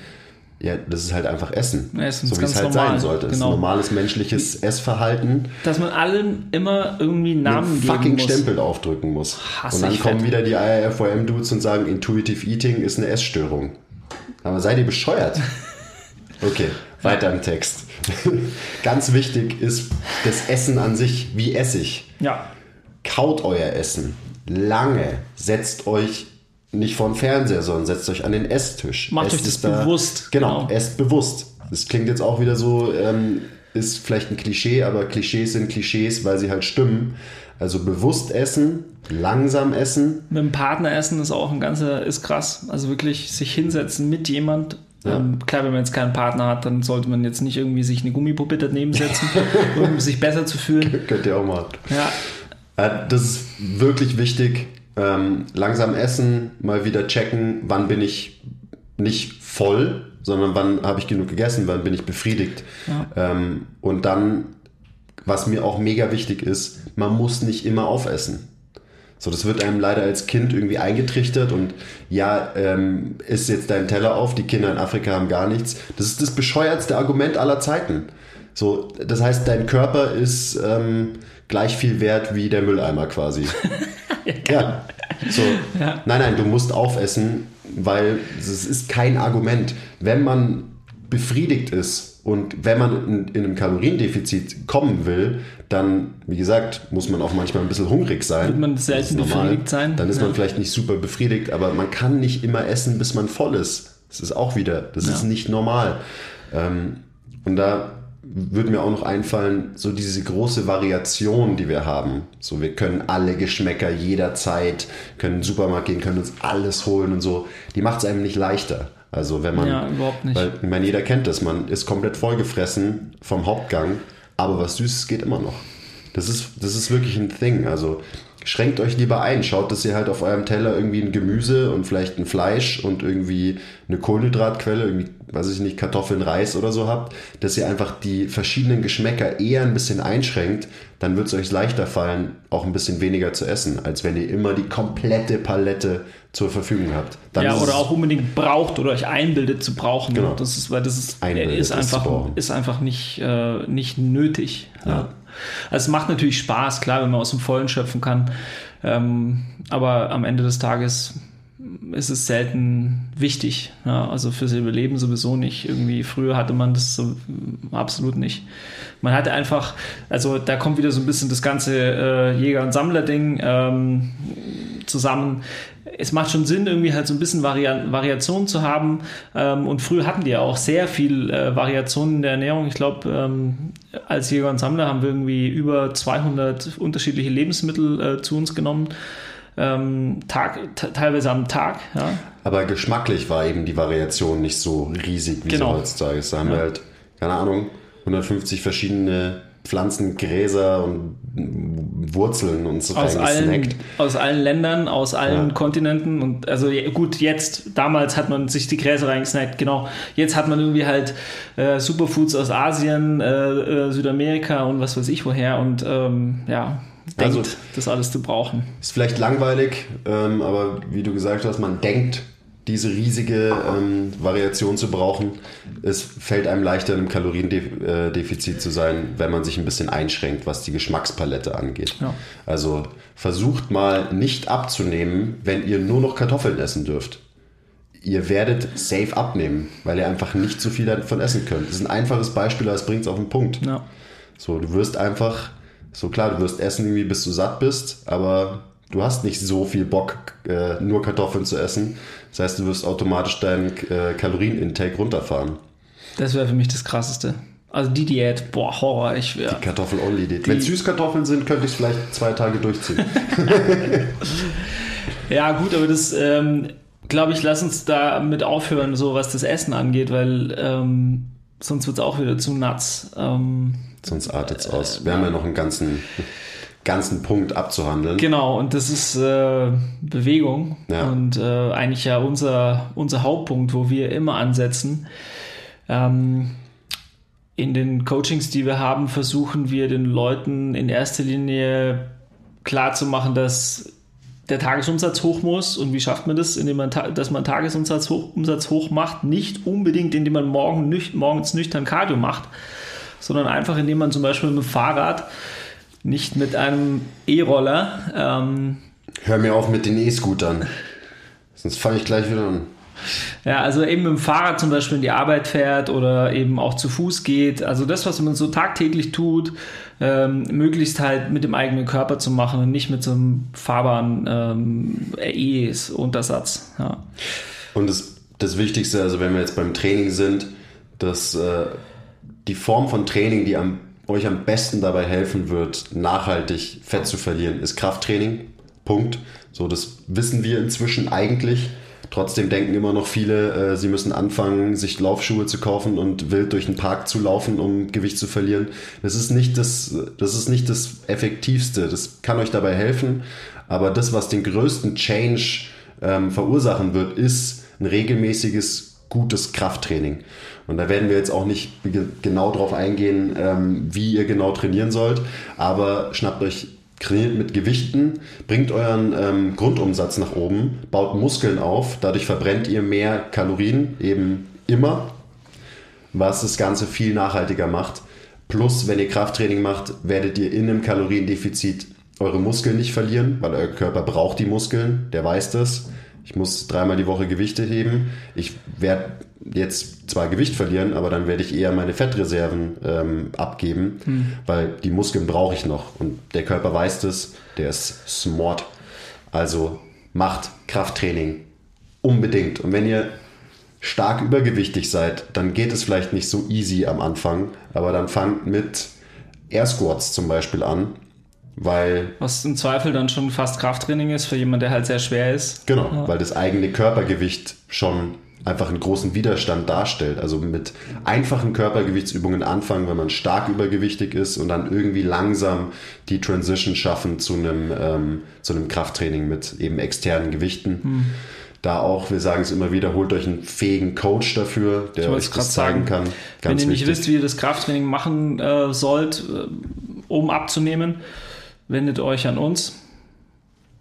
Ja, das ist halt einfach Essen. Essen so wie es halt normal, sein sollte. Es ist genau. ein normales menschliches Essverhalten. Dass man allen immer irgendwie einen Namen einen fucking muss. Stempel aufdrücken muss. Hasse und dann kommen fett. wieder die IRFOM-Dudes und sagen, Intuitive Eating ist eine Essstörung. Aber seid ihr bescheuert? [LAUGHS] Okay, weiter im Text. [LAUGHS] Ganz wichtig ist das Essen an sich. Wie esse ich? Ja, Kaut euer Essen lange. Setzt euch nicht vor den Fernseher, sondern setzt euch an den Esstisch. Macht Esst euch das es da- bewusst, Genau, genau. esst bewusst. Das klingt jetzt auch wieder so, ähm, ist vielleicht ein Klischee, aber Klischees sind Klischees, weil sie halt stimmen. Also bewusst essen, langsam essen. mit dem Partner essen ist auch ein ganzer, ist krass. Also wirklich sich hinsetzen mit jemand. Ähm, klar, wenn man jetzt keinen Partner hat, dann sollte man jetzt nicht irgendwie sich eine Gummipuppe daneben setzen, [LAUGHS] um sich besser zu fühlen. Könnt ihr auch mal. Ja, Äh, Das ist wirklich wichtig. Ähm, langsam essen, mal wieder checken, wann bin ich nicht voll, sondern wann habe ich genug gegessen, wann bin ich befriedigt. Ähm, und dann, was mir auch mega wichtig ist, man muss nicht immer aufessen. So, das wird einem leider als Kind irgendwie eingetrichtert und ja, ähm, isst jetzt dein Teller auf, die Kinder in Afrika haben gar nichts. Das ist das bescheuertste Argument aller Zeiten. So, das heißt, dein Körper ist ähm, gleich viel wert wie der Mülleimer quasi. [LAUGHS] ja. So, nein, nein, du musst aufessen, weil es ist kein Argument. Wenn man befriedigt ist und wenn man in, in einem Kaloriendefizit kommen will, dann, wie gesagt, muss man auch manchmal ein bisschen hungrig sein. Wird man selten befriedigt sein. Dann ist Ja. man vielleicht nicht super befriedigt, aber man kann nicht immer essen, bis man voll ist. Das ist auch wieder, das ist nicht normal. Ähm, und da würde mir auch noch einfallen, so diese große Variation, die wir haben. So, wir können alle Geschmäcker jederzeit, können in den Supermarkt gehen, können uns alles holen und so. Die macht es einem nicht leichter. Also wenn man, Ja, überhaupt nicht. weil ich meine, jeder kennt das, man ist komplett vollgefressen vom Hauptgang, aber was Süßes geht immer noch. Das ist, das ist wirklich ein Thing. Also schränkt euch lieber ein, schaut, dass ihr halt auf eurem Teller irgendwie ein Gemüse und vielleicht ein Fleisch und irgendwie eine Kohlenhydratquelle, irgendwie, weiß ich nicht, Kartoffeln, Reis oder so habt, dass ihr einfach die verschiedenen Geschmäcker eher ein bisschen einschränkt, dann wird es euch leichter fallen, auch ein bisschen weniger zu essen, als wenn ihr immer die komplette Palette zur Verfügung habt. Dann ja, ist oder auch unbedingt braucht oder euch einbildet zu brauchen. Genau. Das ist, weil das ist, Einbildet, ist, einfach, brauchen. ist einfach nicht, äh, nicht nötig. Ja. Also es macht natürlich Spaß, klar, wenn man aus dem Vollen schöpfen kann. Ähm, aber am Ende des Tages ist es selten wichtig. Ja, also fürs Überleben sowieso nicht. Irgendwie früher hatte man das so absolut nicht. Man hatte einfach, also da kommt wieder so ein bisschen das ganze äh, Jäger- und Sammler-Ding ähm, zusammen. Es macht schon Sinn, irgendwie halt so ein bisschen Varia Variation zu haben. Ähm, und früher hatten die ja auch sehr viel äh, Variationen in der Ernährung. Ich glaube, ähm, als Jäger und Sammler haben wir irgendwie über 200 unterschiedliche Lebensmittel äh, zu uns genommen. Ähm, Tag, te- teilweise am Tag. Ja. Aber geschmacklich war eben die Variation nicht so riesig wie Genau. so heutzutage. ist. Da haben wir halt, keine Ahnung, 150 verschiedene Pflanzen, Gräser und Wurzeln uns aus allen, aus allen Ländern, aus allen Ja. Kontinenten und also ja, gut, jetzt, damals hat man sich die Gräser reingesnackt, genau. Jetzt hat man irgendwie halt äh, Superfoods aus Asien, äh, äh, Südamerika und was weiß ich woher und ähm, ja, denkt, Also- das alles zu brauchen. Ist vielleicht langweilig, ähm, aber wie du gesagt hast, man denkt, diese riesige ähm, Variation zu brauchen. Es fällt einem leichter, im Kaloriendefizit zu sein, wenn man sich ein bisschen einschränkt, was die Geschmackspalette angeht. Ja. Also versucht mal nicht abzunehmen, wenn ihr nur noch Kartoffeln essen dürft. Ihr werdet safe abnehmen, weil ihr einfach nicht so viel davon essen könnt. Das ist ein einfaches Beispiel, aber es bringt es auf den Punkt. Ja. So, du wirst einfach, so klar, du wirst essen irgendwie, bis du satt bist, aber du hast nicht so viel Bock, äh, nur Kartoffeln zu essen. Das heißt, du wirst automatisch deinen äh, Kalorienintake runterfahren. Das wäre für mich das Krasseste. Also die Diät, boah, Horror. Ich, ja. Kartoffel-Only-Diät. Wenn Süßkartoffeln sind, könnte ich es vielleicht zwei Tage durchziehen. [LAUGHS] Ja, gut, aber das, ähm, glaube ich, lass uns da mit aufhören, so was das Essen angeht, weil ähm, sonst wird es auch wieder zu nuts. Ähm, Sonst artet es aus. Wir haben ja noch einen ganzen, ganzen Punkt abzuhandeln. genau, und das ist äh, Bewegung Ja. und äh, eigentlich ja unser, unser Hauptpunkt, wo wir immer ansetzen. Ähm, in den Coachings, die wir haben, versuchen wir den Leuten in erster Linie klarzumachen, dass der Tagesumsatz hoch muss. Und wie schafft man das? Indem man, dass man Tagesumsatz hoch, Umsatz hoch macht. Nicht unbedingt, indem man morgen nüch, morgens nüchtern Cardio macht, sondern einfach, indem man zum Beispiel mit dem Fahrrad, nicht mit einem E-Roller, ähm, Hör mir auf mit den E-Scootern. Sonst fange ich gleich wieder an. Ja, also eben mit dem Fahrrad zum Beispiel in die Arbeit fährt oder eben auch zu Fuß geht. Also das, was man so tagtäglich tut, ähm, möglichst halt mit dem eigenen Körper zu machen und nicht mit so einem fahrbaren ähm, E-Untersatz. Ja. Und das, das Wichtigste, also wenn wir jetzt beim Training sind, dass äh, die Form von Training, die am, euch am besten dabei helfen wird, nachhaltig Fett zu verlieren, ist Krafttraining. Punkt. So, das wissen wir inzwischen eigentlich. Trotzdem denken immer noch viele, äh, sie müssen anfangen, sich Laufschuhe zu kaufen und wild durch den Park zu laufen, um Gewicht zu verlieren. Das ist nicht das, das ist nicht das Effektivste. Das kann euch dabei helfen. Aber das, was den größten Change ähm, verursachen wird, ist ein regelmäßiges, gutes Krafttraining. Und da werden wir jetzt auch nicht ge- genau drauf eingehen, ähm, wie ihr genau trainieren sollt, aber schnappt euch, trainiert mit Gewichten, bringt euren ähm, Grundumsatz nach oben, baut Muskeln auf, dadurch verbrennt ihr mehr Kalorien, eben immer, was das Ganze viel nachhaltiger macht. Plus, wenn ihr Krafttraining macht, werdet ihr in einem Kaloriendefizit eure Muskeln nicht verlieren, weil euer Körper braucht die Muskeln, der weiß das. Ich muss dreimal die Woche Gewichte heben. Ich werde jetzt zwar Gewicht verlieren, aber dann werde ich eher meine Fettreserven ähm, abgeben, weil die Muskeln brauche ich noch. Und der Körper weiß das, der ist smart. Also macht Krafttraining unbedingt. Und wenn ihr stark übergewichtig seid, dann geht es vielleicht nicht so easy am Anfang, aber dann fangt mit Air Squats zum Beispiel an, weil Was im Zweifel dann schon fast Krafttraining ist für jemanden, der halt sehr schwer ist. Genau, weil das eigene Körpergewicht schon einfach einen großen Widerstand darstellt. Also mit einfachen Körpergewichtsübungen anfangen, wenn man stark übergewichtig ist und dann irgendwie langsam die Transition schaffen zu einem, ähm, zu einem Krafttraining mit eben externen Gewichten. Hm. Da auch, wir sagen es immer wieder, holt euch einen fähigen Coach dafür, der euch das zeigen sagen, kann. Ganz wenn ihr nicht wichtig. wisst, wie ihr das Krafttraining machen äh, sollt, äh, um abzunehmen, wendet euch an uns.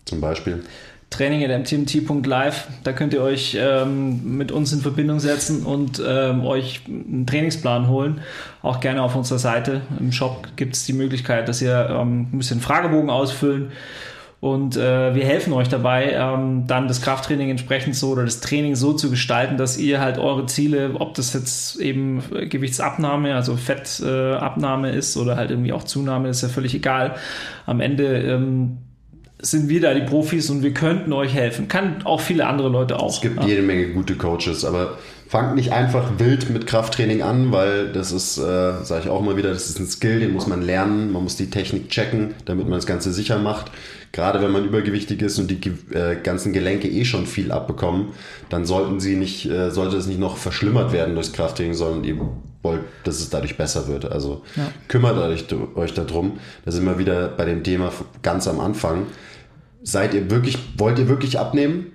Zum Beispiel. Training.mtmt.live. Da könnt ihr euch ähm, mit uns in Verbindung setzen und ähm, euch einen Trainingsplan holen. Auch gerne auf unserer Seite. Im Shop gibt es die Möglichkeit, dass ihr ähm, ein bisschen Fragebogen ausfüllen und äh, wir helfen euch dabei, ähm, dann das Krafttraining entsprechend so oder das Training so zu gestalten, dass ihr halt eure Ziele, ob das jetzt eben Gewichtsabnahme, also Fettabnahme äh, ist oder halt irgendwie auch Zunahme, ist ja völlig egal. Am Ende ähm, sind wir da die Profis und wir könnten euch helfen. Kann auch viele andere Leute auch. Es gibt ja. jede Menge gute Coaches, aber fangt nicht einfach wild mit Krafttraining an, weil das ist, äh, sage ich auch mal wieder, das ist ein Skill, den muss man lernen. Man muss die Technik checken, damit man das Ganze sicher macht gerade wenn man übergewichtig ist und die äh, ganzen Gelenke eh schon viel abbekommen, dann sollten sie nicht, äh, sollte es nicht noch verschlimmert werden durchs Krafttraining, sondern ihr wollt, dass es dadurch besser wird. Also ja. kümmert euch, euch darum. Da sind wir wieder bei dem Thema ganz am Anfang. Seid ihr wirklich, wollt ihr wirklich abnehmen?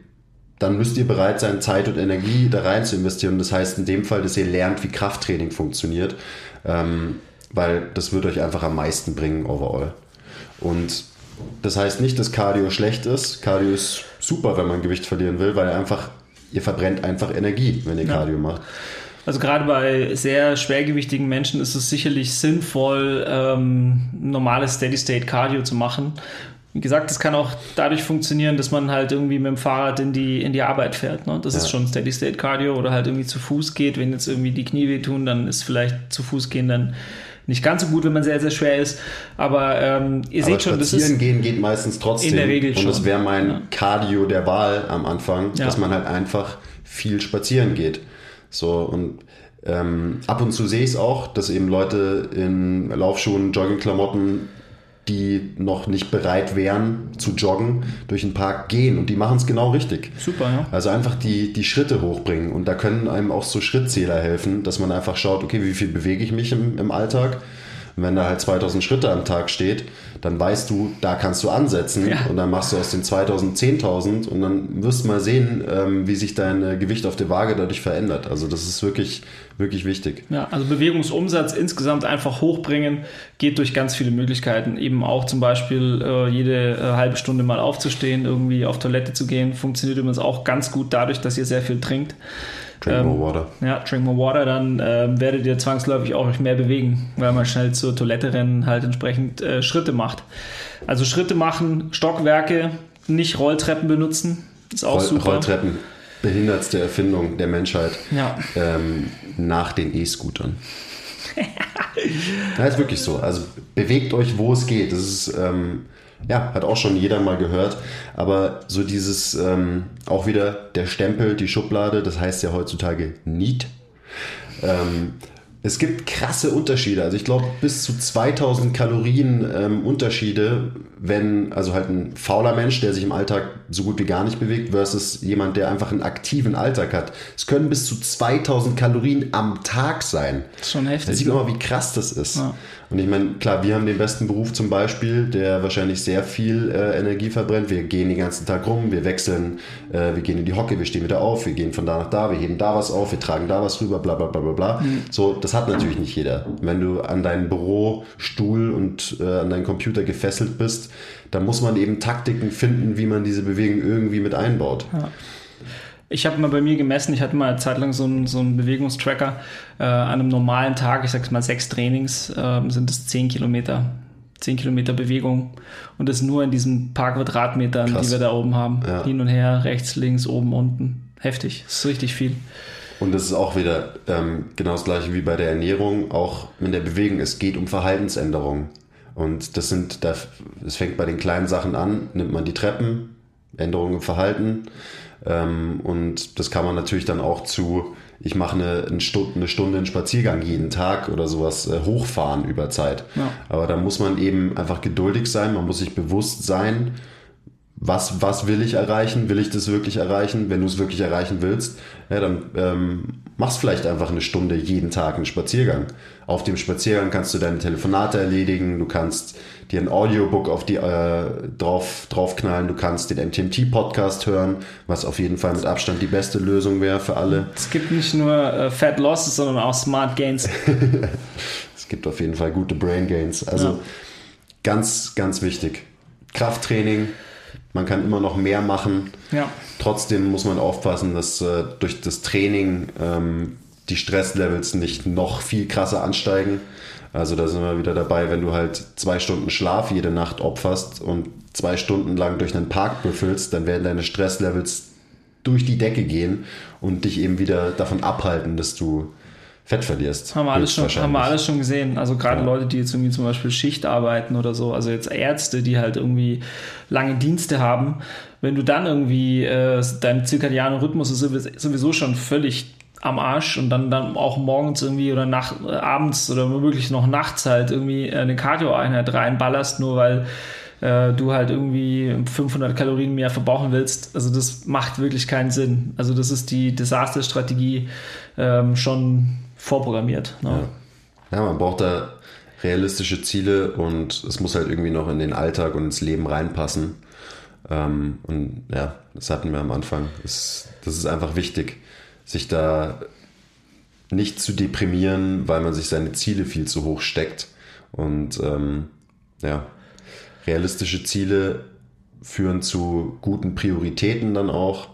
Dann müsst ihr bereit sein, Zeit und Energie da rein zu investieren. Das heißt in dem Fall, dass ihr lernt, wie Krafttraining funktioniert. Ähm, weil das wird euch einfach am meisten bringen overall. Und das heißt nicht, dass Cardio schlecht ist. Cardio ist super, wenn man Gewicht verlieren will, weil einfach, ihr verbrennt einfach Energie, wenn ihr ja. Cardio macht. Also gerade bei sehr schwergewichtigen Menschen ist es sicherlich sinnvoll, ähm, normales Steady-State-Cardio zu machen. Wie gesagt, das kann auch dadurch funktionieren, dass man halt irgendwie mit dem Fahrrad in die, in die Arbeit fährt. Ne? Das ja. ist schon Steady-State-Cardio oder halt irgendwie zu Fuß geht. Wenn jetzt irgendwie die Knie wehtun, dann ist vielleicht zu Fuß gehen dann nicht ganz so gut, wenn man sehr, sehr schwer ist. Aber ähm, ihr aber seht schon, das ist. gehen geht meistens trotzdem. In der Regel schon. Und das wäre mein ja. Cardio der Wahl am Anfang, ja. dass man halt einfach viel spazieren geht. So und ähm, ab und zu sehe ich es auch, dass eben Leute in Laufschuhen, Joggingklamotten die noch nicht bereit wären zu joggen, durch den Park gehen. Und die machen es genau richtig. Super, ja. Also einfach die, die Schritte hochbringen. Und da können einem auch so Schrittzähler helfen, dass man einfach schaut, okay, wie viel bewege ich mich im, im Alltag? Und wenn da halt 2000 Schritte am Tag steht, dann weißt du, da kannst du ansetzen ja. und dann machst du aus den 2000 10.000 und dann wirst du mal sehen, ähm, wie sich dein Gewicht auf der Waage dadurch verändert. Also das ist wirklich, wirklich wichtig. Ja, also Bewegungsumsatz insgesamt einfach hochbringen geht durch ganz viele Möglichkeiten. Eben auch zum Beispiel äh, jede äh, halbe Stunde mal aufzustehen, irgendwie auf Toilette zu gehen. Funktioniert übrigens auch ganz gut dadurch, dass ihr sehr viel trinkt. Drink ähm, more water. Ja, drink more water, dann ähm, werdet ihr zwangsläufig auch mehr bewegen, weil man schnell zur Toilette rennen halt entsprechend äh, Schritte macht. Also Schritte machen, Stockwerke, nicht Rolltreppen benutzen, ist auch Roll, super. Rolltreppen, behindertste Erfindung der Menschheit ja. ähm, nach den E-Scootern. [LAUGHS] das ist wirklich so. Also bewegt euch, wo es geht. Das ist ähm, ja, hat auch schon jeder mal gehört. Aber so dieses, ähm, auch wieder der Stempel, die Schublade, das heißt ja heutzutage Need. Ähm, es gibt krasse Unterschiede. Also ich glaube bis zu 2000 Kalorien ähm, Unterschiede, wenn also halt ein fauler Mensch, der sich im Alltag so gut wie gar nicht bewegt, versus jemand, der einfach einen aktiven Alltag hat. Es können bis zu 2000 Kalorien am Tag sein. Das ist schon heftig. Da sieht man mal, wie krass das ist. Ja. Und ich meine, klar, wir haben den besten Beruf zum Beispiel, der wahrscheinlich sehr viel äh, Energie verbrennt. Wir gehen den ganzen Tag rum, wir wechseln, äh, wir gehen in die Hocke, wir stehen wieder auf, wir gehen von da nach da, wir heben da was auf, wir tragen da was rüber, bla bla bla bla bla. Mhm. So, das hat natürlich nicht jeder. Wenn du an deinen Bürostuhl und äh, an deinen Computer gefesselt bist, dann muss man eben Taktiken finden, wie man diese Bewegung irgendwie mit einbaut. Ja. Ich habe mal bei mir gemessen, ich hatte mal eine Zeit lang so einen, so einen Bewegungstracker. Äh, an einem normalen Tag, ich sag's mal sechs Trainings, äh, sind es zehn Kilometer. Zehn Kilometer Bewegung. Und das nur in diesen paar Quadratmetern, Krass. die wir da oben haben. Ja. Hin und her, rechts, links, oben, unten. Heftig. Das ist richtig viel. Und das ist auch wieder ähm, genau das gleiche wie bei der Ernährung, auch in der Bewegung. Es geht um Verhaltensänderungen. Und das sind, das fängt bei den kleinen Sachen an, nimmt man die Treppen, Änderungen im Verhalten, ähm, und das kann man natürlich dann auch zu, ich mache eine, eine, Stunde, eine Stunde einen Spaziergang jeden Tag oder sowas äh, hochfahren über Zeit. Ja. Aber da muss man eben einfach geduldig sein, man muss sich bewusst sein, was, was will ich erreichen? Will ich das wirklich erreichen? Wenn du es wirklich erreichen willst, ja, dann ähm, machst vielleicht einfach eine Stunde jeden Tag einen Spaziergang. Auf dem Spaziergang kannst du deine Telefonate erledigen, du kannst dir ein Audiobook auf die äh, drauf draufknallen, du kannst den MTMT Podcast hören, was auf jeden Fall mit Abstand die beste Lösung wäre für alle. Es gibt nicht nur äh, Fat Losses, sondern auch Smart Gains. [LAUGHS] es gibt auf jeden Fall gute Brain Gains. Also ja. ganz, ganz wichtig. Krafttraining, man kann immer noch mehr machen. Ja. Trotzdem muss man aufpassen, dass äh, durch das Training ähm, die Stresslevels nicht noch viel krasser ansteigen. Also da sind wir wieder dabei, wenn du halt zwei Stunden Schlaf jede Nacht opferst und zwei Stunden lang durch einen Park büffelst, dann werden deine Stresslevels durch die Decke gehen und dich eben wieder davon abhalten, dass du Fett verlierst. Haben wir alles schon, haben wir alles schon gesehen. Also gerade ja. Leute, die jetzt irgendwie zum Beispiel Schicht arbeiten oder so, also jetzt Ärzte, die halt irgendwie lange Dienste haben, wenn du dann irgendwie äh, dein zirkadianer Rhythmus ist sowieso schon völlig am Arsch und dann, dann auch morgens irgendwie oder nach, äh, abends oder womöglich noch nachts halt irgendwie eine Cardio-Einheit reinballerst, nur weil äh, du halt irgendwie 500 Kalorien mehr verbrauchen willst. Also das macht wirklich keinen Sinn. Also das ist die Desasterstrategie ähm, schon vorprogrammiert. Ne? Ja. ja, man braucht da realistische Ziele und es muss halt irgendwie noch in den Alltag und ins Leben reinpassen. Ähm, und ja, das hatten wir am Anfang. Das, das ist einfach wichtig, sich da nicht zu deprimieren, weil man sich seine Ziele viel zu hoch steckt. Und ähm, ja, realistische Ziele führen zu guten Prioritäten dann auch.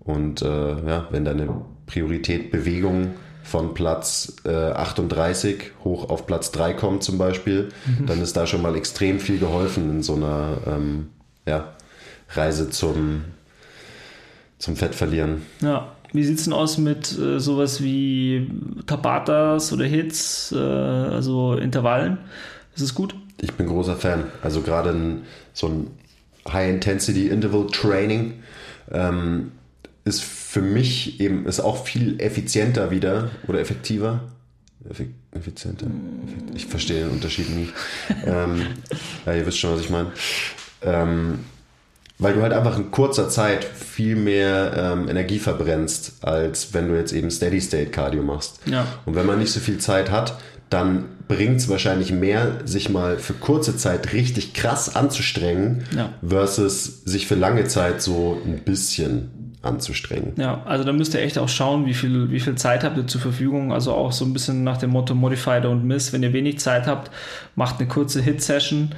Und äh, ja, wenn deine Priorität Bewegung von Platz äh, 38 hoch auf Platz 3 kommt zum Beispiel, mhm. dann ist da schon mal extrem viel geholfen in so einer ähm, ja, Reise zum, zum Fettverlieren. Ja. Wie sieht es denn aus mit äh, sowas wie Tabatas oder Hits, äh, also Intervallen? Ist es gut? Ich bin großer Fan. Also gerade so ein High-Intensity-Interval-Training ähm, ist für mich eben ist auch viel effizienter wieder oder effektiver. effizienter. Ich verstehe den Unterschied nie. [LAUGHS] ähm, ja, ihr wisst schon, was ich meine. Ähm, weil du halt einfach in kurzer Zeit viel mehr ähm, Energie verbrennst, als wenn du jetzt eben Steady-State-Cardio machst. Ja. Und wenn man nicht so viel Zeit hat, dann bringt es wahrscheinlich mehr, sich mal für kurze Zeit richtig krass anzustrengen, ja. versus sich für lange Zeit so ein bisschen anzustrengen. Ja, also da müsst ihr echt auch schauen, wie viel, wie viel Zeit habt ihr zur Verfügung. Also auch so ein bisschen nach dem Motto Modify und Miss. Wenn ihr wenig Zeit habt, macht eine kurze Hit-Session.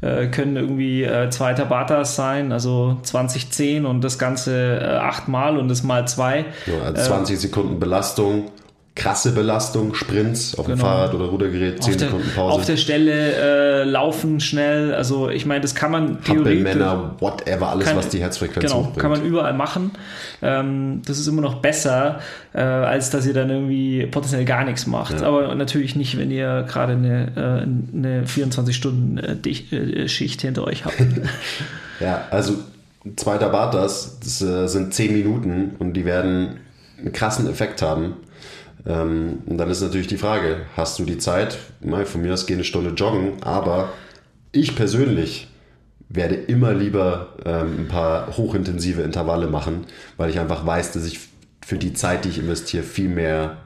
Äh, können irgendwie äh, zwei Tabatas sein, also 2010 und das Ganze äh, achtmal und das mal zwei. Ja, also 20 Sekunden Belastung krasse Belastung, Sprints auf dem genau. Fahrrad oder Rudergerät, 10 Sekunden Pause. Auf der Stelle äh, laufen schnell, also ich meine, das kann man theoretisch... Männer, whatever, alles kann, was die Herzfrequenz Genau, hochbringt. kann man überall machen. Ähm, das ist immer noch besser, äh, als dass ihr dann irgendwie potenziell gar nichts macht. Ja. Aber natürlich nicht, wenn ihr gerade eine, äh, eine 24-Stunden-Schicht äh, hinter euch habt. [LAUGHS] ja, also zweiter Bartas, das äh, sind 10 Minuten und die werden einen krassen Effekt haben. Ähm, und dann ist natürlich die Frage, hast du die Zeit? Mal von mir aus geh eine Stunde joggen, aber ich persönlich werde immer lieber ähm, ein paar hochintensive Intervalle machen, weil ich einfach weiß, dass ich für die Zeit, die ich investiere, viel mehr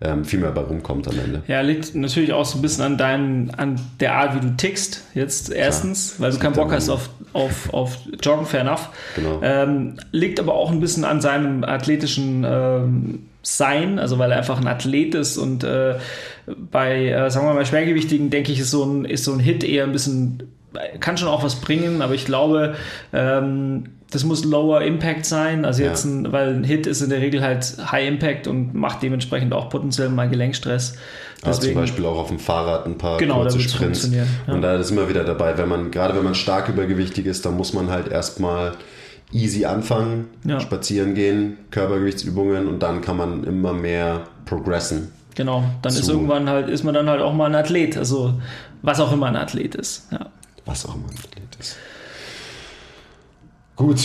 ähm, viel mehr bei rumkommt am Ende. Ja, liegt natürlich auch so ein bisschen an deinen, an der Art, wie du tickst. Jetzt erstens, Klar, weil du keinen Bock hast auf, auf, auf Joggen, fair enough. Genau. Ähm, liegt aber auch ein bisschen an seinem athletischen ähm, sein, also weil er einfach ein Athlet ist und äh, bei, äh, sagen wir mal, Schwergewichtigen, denke ich, ist so, ein, ist so ein Hit eher ein bisschen, kann schon auch was bringen, aber ich glaube, ähm, das muss Lower Impact sein, also ja. jetzt ein, weil ein Hit ist in der Regel halt High Impact und macht dementsprechend auch potenziell mal Gelenkstress. Deswegen, ja, zum Beispiel auch auf dem Fahrrad ein paar genau, kurze Sprints. Ja. Und da ist immer wieder dabei, wenn man, gerade wenn man stark übergewichtig ist, dann muss man halt erstmal easy anfangen, ja. spazieren gehen, Körpergewichtsübungen und dann kann man immer mehr progressen. Genau, dann ist irgendwann halt, ist man dann halt auch mal ein Athlet, also was auch immer ein Athlet ist. Ja. Was auch immer ein Athlet ist. Gut,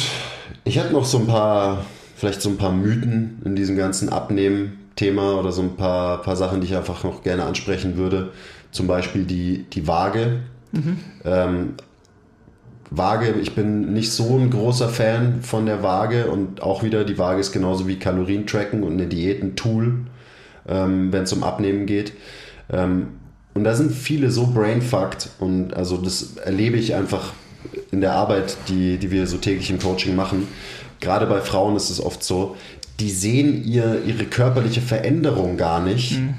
ich hätte noch so ein paar, vielleicht so ein paar Mythen in diesem ganzen Abnehmen-Thema oder so ein paar, paar Sachen, die ich einfach noch gerne ansprechen würde. Zum Beispiel die, die Waage. Mhm. Ähm, Waage, ich bin nicht so ein großer Fan von der Waage und auch wieder, die Waage ist genauso wie Kalorien tracken und eine Diät ein Tool, ähm, wenn es um Abnehmen geht. Ähm, und da sind viele so brainfucked und also das erlebe ich einfach in der Arbeit, die, die wir so täglich im Coaching machen. Gerade bei Frauen ist es oft so, die sehen ihr, ihre körperliche Veränderung gar nicht. Mhm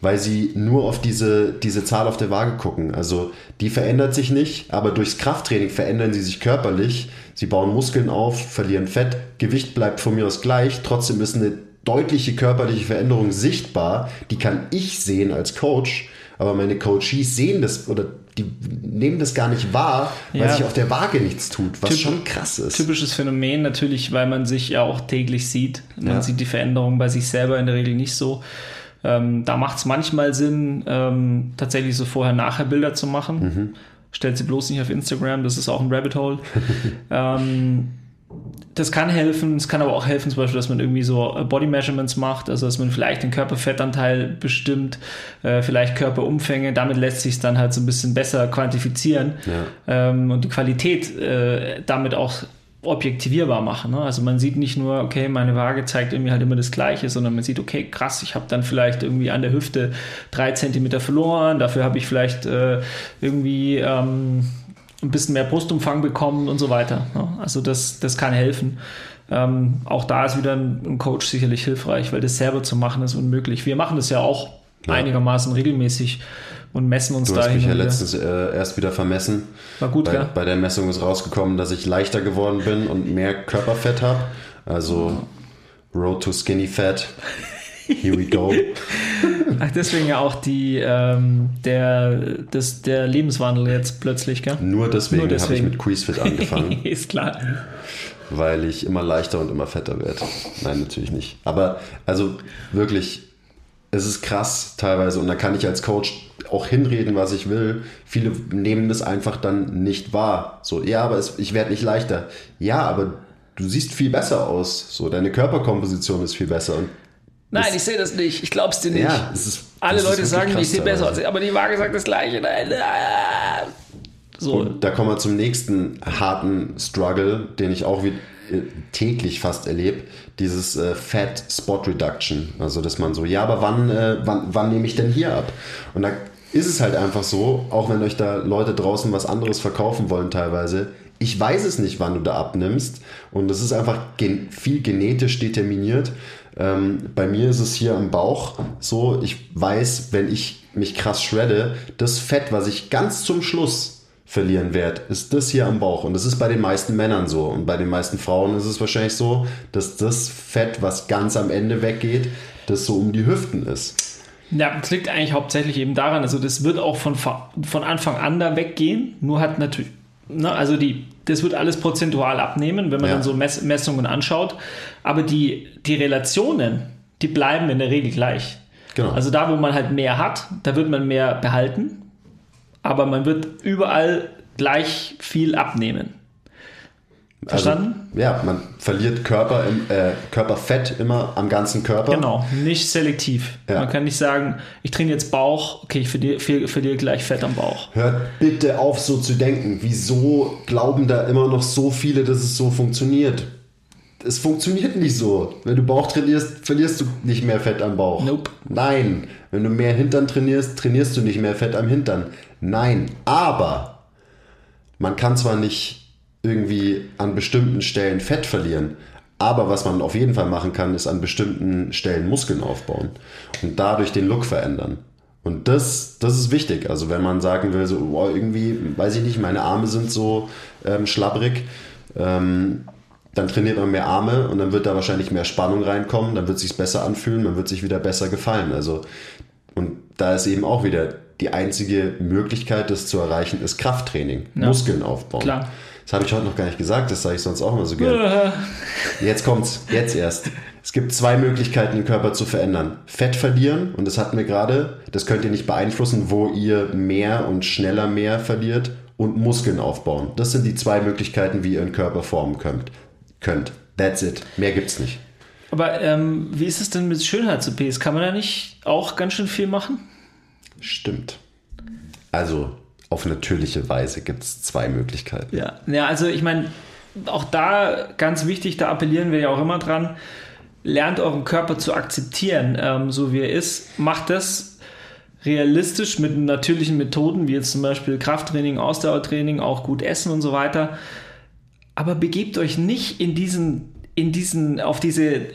weil sie nur auf diese, diese Zahl auf der Waage gucken. Also die verändert sich nicht, aber durchs Krafttraining verändern sie sich körperlich. Sie bauen Muskeln auf, verlieren Fett, Gewicht bleibt von mir aus gleich, trotzdem ist eine deutliche körperliche Veränderung sichtbar. Die kann ich sehen als Coach, aber meine Coaches sehen das oder die nehmen das gar nicht wahr, weil ja. sich auf der Waage nichts tut, was Typ, schon krass ist. Typisches Phänomen natürlich, weil man sich ja auch täglich sieht. Man ja. sieht die Veränderung bei sich selber in der Regel nicht so. Ähm, da macht es manchmal Sinn, ähm, tatsächlich so Vorher-Nachher-Bilder zu machen. Mhm. Stellt sie bloß nicht auf Instagram, das ist auch ein Rabbit Hole. [LAUGHS] ähm, das kann helfen, es kann aber auch helfen, zum Beispiel, dass man irgendwie so äh, Body Measurements macht, also dass man vielleicht den Körperfettanteil bestimmt, äh, vielleicht Körperumfänge, damit lässt sich es dann halt so ein bisschen besser quantifizieren ja. ähm, und die Qualität äh, damit auch objektivierbar machen. Ne? Also man sieht nicht nur, okay, meine Waage zeigt irgendwie halt immer das Gleiche, sondern man sieht, okay, krass, ich habe dann vielleicht irgendwie an der Hüfte drei Zentimeter verloren, dafür habe ich vielleicht äh, irgendwie ähm, ein bisschen mehr Brustumfang bekommen und so weiter. Ne? Also das, das kann helfen. Ähm, auch da ist wieder ein, ein, Coach sicherlich hilfreich, weil das selber zu machen ist unmöglich. Wir machen das ja auch ja. einigermaßen regelmäßig und messen uns da. Du hast mich ja letztens äh, erst wieder vermessen. War gut, bei, ja. Bei der Messung ist rausgekommen, dass ich leichter geworden bin und mehr Körperfett habe. Also Road to Skinny Fat. Here we go. [LAUGHS] Ach, deswegen ja auch die, ähm, der, das, der Lebenswandel jetzt plötzlich, gell? Nur deswegen, deswegen. habe ich mit Quizfit angefangen. [LAUGHS] ist klar. Weil ich immer leichter und immer fetter werde. Nein, natürlich nicht. Aber also wirklich, es ist krass teilweise und da kann ich als Coach auch hinreden, was ich will. Viele nehmen das einfach dann nicht wahr. So, ja, aber es, ich werde nicht leichter. Ja, aber du siehst viel besser aus. So, deine Körperkomposition ist viel besser. Und Nein, ich sehe das nicht. Ich glaub's dir nicht. Ja, es ist, Alle Leute sagen, ich sehe besser aus, aber die Waage sagt das Gleiche. So. Und da kommen wir zum nächsten harten Struggle, den ich auch wie, äh, täglich fast erlebe. Dieses äh, Fat Spot Reduction. Also, dass man so, ja, aber wann, äh, wann, wann nehme ich denn hier ab? Und da ist es halt einfach so, auch wenn euch da Leute draußen was anderes verkaufen wollen teilweise, ich weiß es nicht, wann du da abnimmst. Und das ist einfach gen viel genetisch determiniert. Ähm, bei mir ist es hier am Bauch so, ich weiß, wenn ich mich krass shredde, das Fett, was ich ganz zum Schluss verlieren werde, ist das hier am Bauch. Und das ist bei den meisten Männern so. Und bei den meisten Frauen ist es wahrscheinlich so, dass das Fett, was ganz am Ende weggeht, das so um die Hüften ist. Ja, das liegt eigentlich hauptsächlich eben daran, also das wird auch von, von Anfang an da weggehen, nur hat natürlich, ne, also die, das wird alles prozentual abnehmen, wenn man ja. dann so Mess Messungen anschaut, aber die, die Relationen, die bleiben in der Regel gleich. Genau. Also da, wo man halt mehr hat, da wird man mehr behalten, aber man wird überall gleich viel abnehmen. Verstanden? Also, ja, man verliert Körper im, äh, Körperfett immer am ganzen Körper. Genau, nicht selektiv. Ja. Man kann nicht sagen, ich trainiere jetzt Bauch, okay, ich verliere, verliere gleich Fett am Bauch. Hört bitte auf, so zu denken. Wieso glauben da immer noch so viele, dass es so funktioniert? Es funktioniert nicht so. Wenn du Bauch trainierst, verlierst du nicht mehr Fett am Bauch. Nope. Nein. Wenn du mehr Hintern trainierst, trainierst du nicht mehr Fett am Hintern. Nein. Aber man kann zwar nicht irgendwie an bestimmten Stellen Fett verlieren. Aber was man auf jeden Fall machen kann, ist an bestimmten Stellen Muskeln aufbauen und dadurch den Look verändern. Und das, das ist wichtig. Also wenn man sagen will, so oh, irgendwie, weiß ich nicht, meine Arme sind so ähm, schlabbrig, ähm, dann trainiert man mehr Arme und dann wird da wahrscheinlich mehr Spannung reinkommen, dann wird es sich besser anfühlen, man wird sich wieder besser gefallen. Also und da ist eben auch wieder die einzige Möglichkeit, das zu erreichen, ist Krafttraining, ja. Muskeln aufbauen. Klar. Das habe ich heute noch gar nicht gesagt, das sage ich sonst auch immer so gerne. Jetzt kommt's, jetzt erst. Es gibt zwei Möglichkeiten, den Körper zu verändern. Fett verlieren, und das hatten wir gerade, das könnt ihr nicht beeinflussen, wo ihr mehr und schneller mehr verliert, und Muskeln aufbauen. Das sind die zwei Möglichkeiten, wie ihr einen Körper formen könnt. Könnt. That's it. Mehr gibt's nicht. Aber ähm, wie ist es denn mit Schönheits-OPs? Kann man da nicht auch ganz schön viel machen? Stimmt. Also, auf natürliche Weise gibt es zwei Möglichkeiten. Ja, ja also ich meine, auch da ganz wichtig, da appellieren wir ja auch immer dran, lernt euren Körper zu akzeptieren, ähm, so wie er ist. Macht das realistisch mit natürlichen Methoden, wie jetzt zum Beispiel Krafttraining, Ausdauertraining, auch gut essen und so weiter. Aber begebt euch nicht in diesen, in diesen, auf diese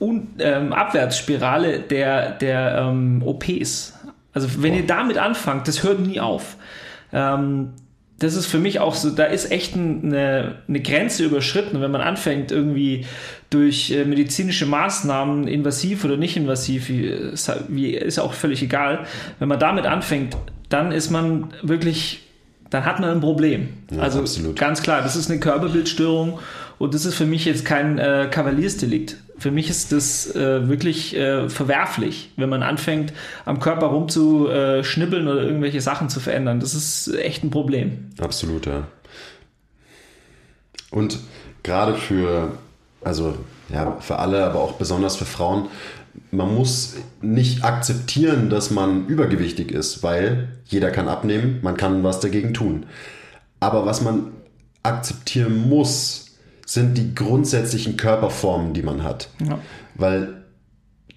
Un, ähm, Abwärtsspirale der, der ähm, OPs. Also wenn Boah. ihr damit anfangt, das hört nie auf. Ähm, das ist für mich auch so, da ist echt eine, eine Grenze überschritten, wenn man anfängt, irgendwie durch äh, medizinische Maßnahmen, invasiv oder nicht invasiv, wie, wie, ist auch völlig egal, wenn man damit anfängt, dann ist man wirklich, dann hat man ein Problem. Ja, also absolut. ganz klar, das ist eine Körperbildstörung und das ist für mich jetzt kein äh, Kavaliersdelikt. Für mich ist das äh, wirklich äh, verwerflich, wenn man anfängt, am Körper rumzuschnibbeln oder irgendwelche Sachen zu verändern. Das ist echt ein Problem. Absolut, ja. Und gerade für, also ja, für alle, aber auch besonders für Frauen, man muss nicht akzeptieren, dass man übergewichtig ist, weil jeder kann abnehmen, man kann was dagegen tun. Aber was man akzeptieren muss, sind die grundsätzlichen Körperformen, die man hat. Ja. Weil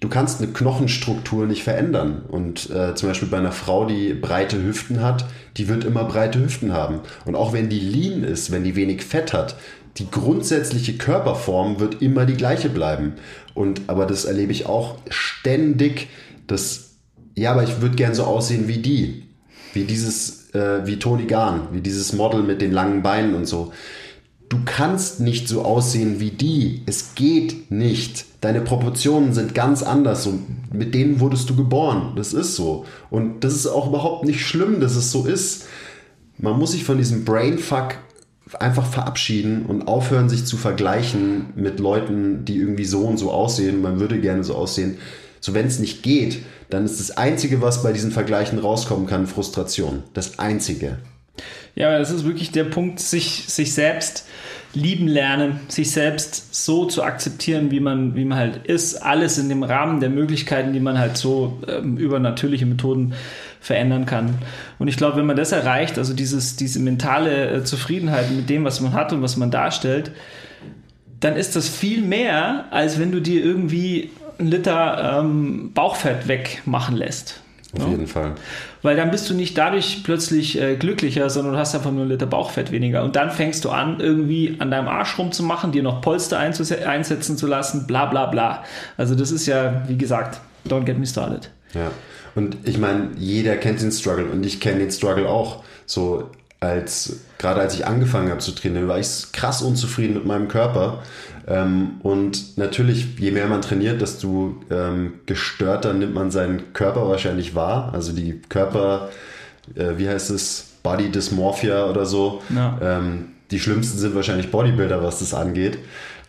du kannst eine Knochenstruktur nicht verändern. Und äh, zum Beispiel bei einer Frau, die breite Hüften hat, die wird immer breite Hüften haben. Und auch wenn die lean ist, wenn die wenig Fett hat, die grundsätzliche Körperform wird immer die gleiche bleiben. Und aber das erlebe ich auch ständig, dass ja, aber ich würde gern so aussehen wie die, wie dieses, äh, wie Toni Gahn, wie dieses Model mit den langen Beinen und so du kannst nicht so aussehen wie die. Es geht nicht. Deine Proportionen sind ganz anders und mit denen wurdest du geboren. Das ist so. Und das ist auch überhaupt nicht schlimm, dass es so ist. Man muss sich von diesem Brainfuck einfach verabschieden und aufhören, sich zu vergleichen mit Leuten, die irgendwie so und so aussehen. Man würde gerne so aussehen. So, wenn es nicht geht, dann ist das Einzige, was bei diesen Vergleichen rauskommen kann, Frustration. Das Einzige. Ja, das ist wirklich der Punkt, sich, sich selbst lieben lernen, sich selbst so zu akzeptieren, wie man, wie man halt ist. Alles in dem Rahmen der Möglichkeiten, die man halt so ähm, über natürliche Methoden verändern kann. Und ich glaube, wenn man das erreicht, also dieses, diese mentale äh, Zufriedenheit mit dem, was man hat und was man darstellt, dann ist das viel mehr, als wenn du dir irgendwie ein Liter ähm, Bauchfett wegmachen lässt. Auf ja? jeden Fall. Weil dann bist du nicht dadurch plötzlich äh, glücklicher, sondern du hast einfach nur einen Liter Bauchfett weniger. Und dann fängst du an, irgendwie an deinem Arsch rumzumachen, dir noch Polster einsetzen zu lassen, bla bla bla. Also das ist ja, wie gesagt, don't get me started. Ja. Und ich meine, jeder kennt den Struggle und ich kenne den Struggle auch. So als gerade als ich angefangen habe zu trainieren, war ich krass unzufrieden mit meinem Körper ähm, und natürlich, je mehr man trainiert, desto ähm, gestörter nimmt man seinen Körper wahrscheinlich wahr. Also die Körper, äh, wie heißt es, Body Dysmorphia oder so. Ja. Ähm, die schlimmsten sind wahrscheinlich Bodybuilder, was das angeht,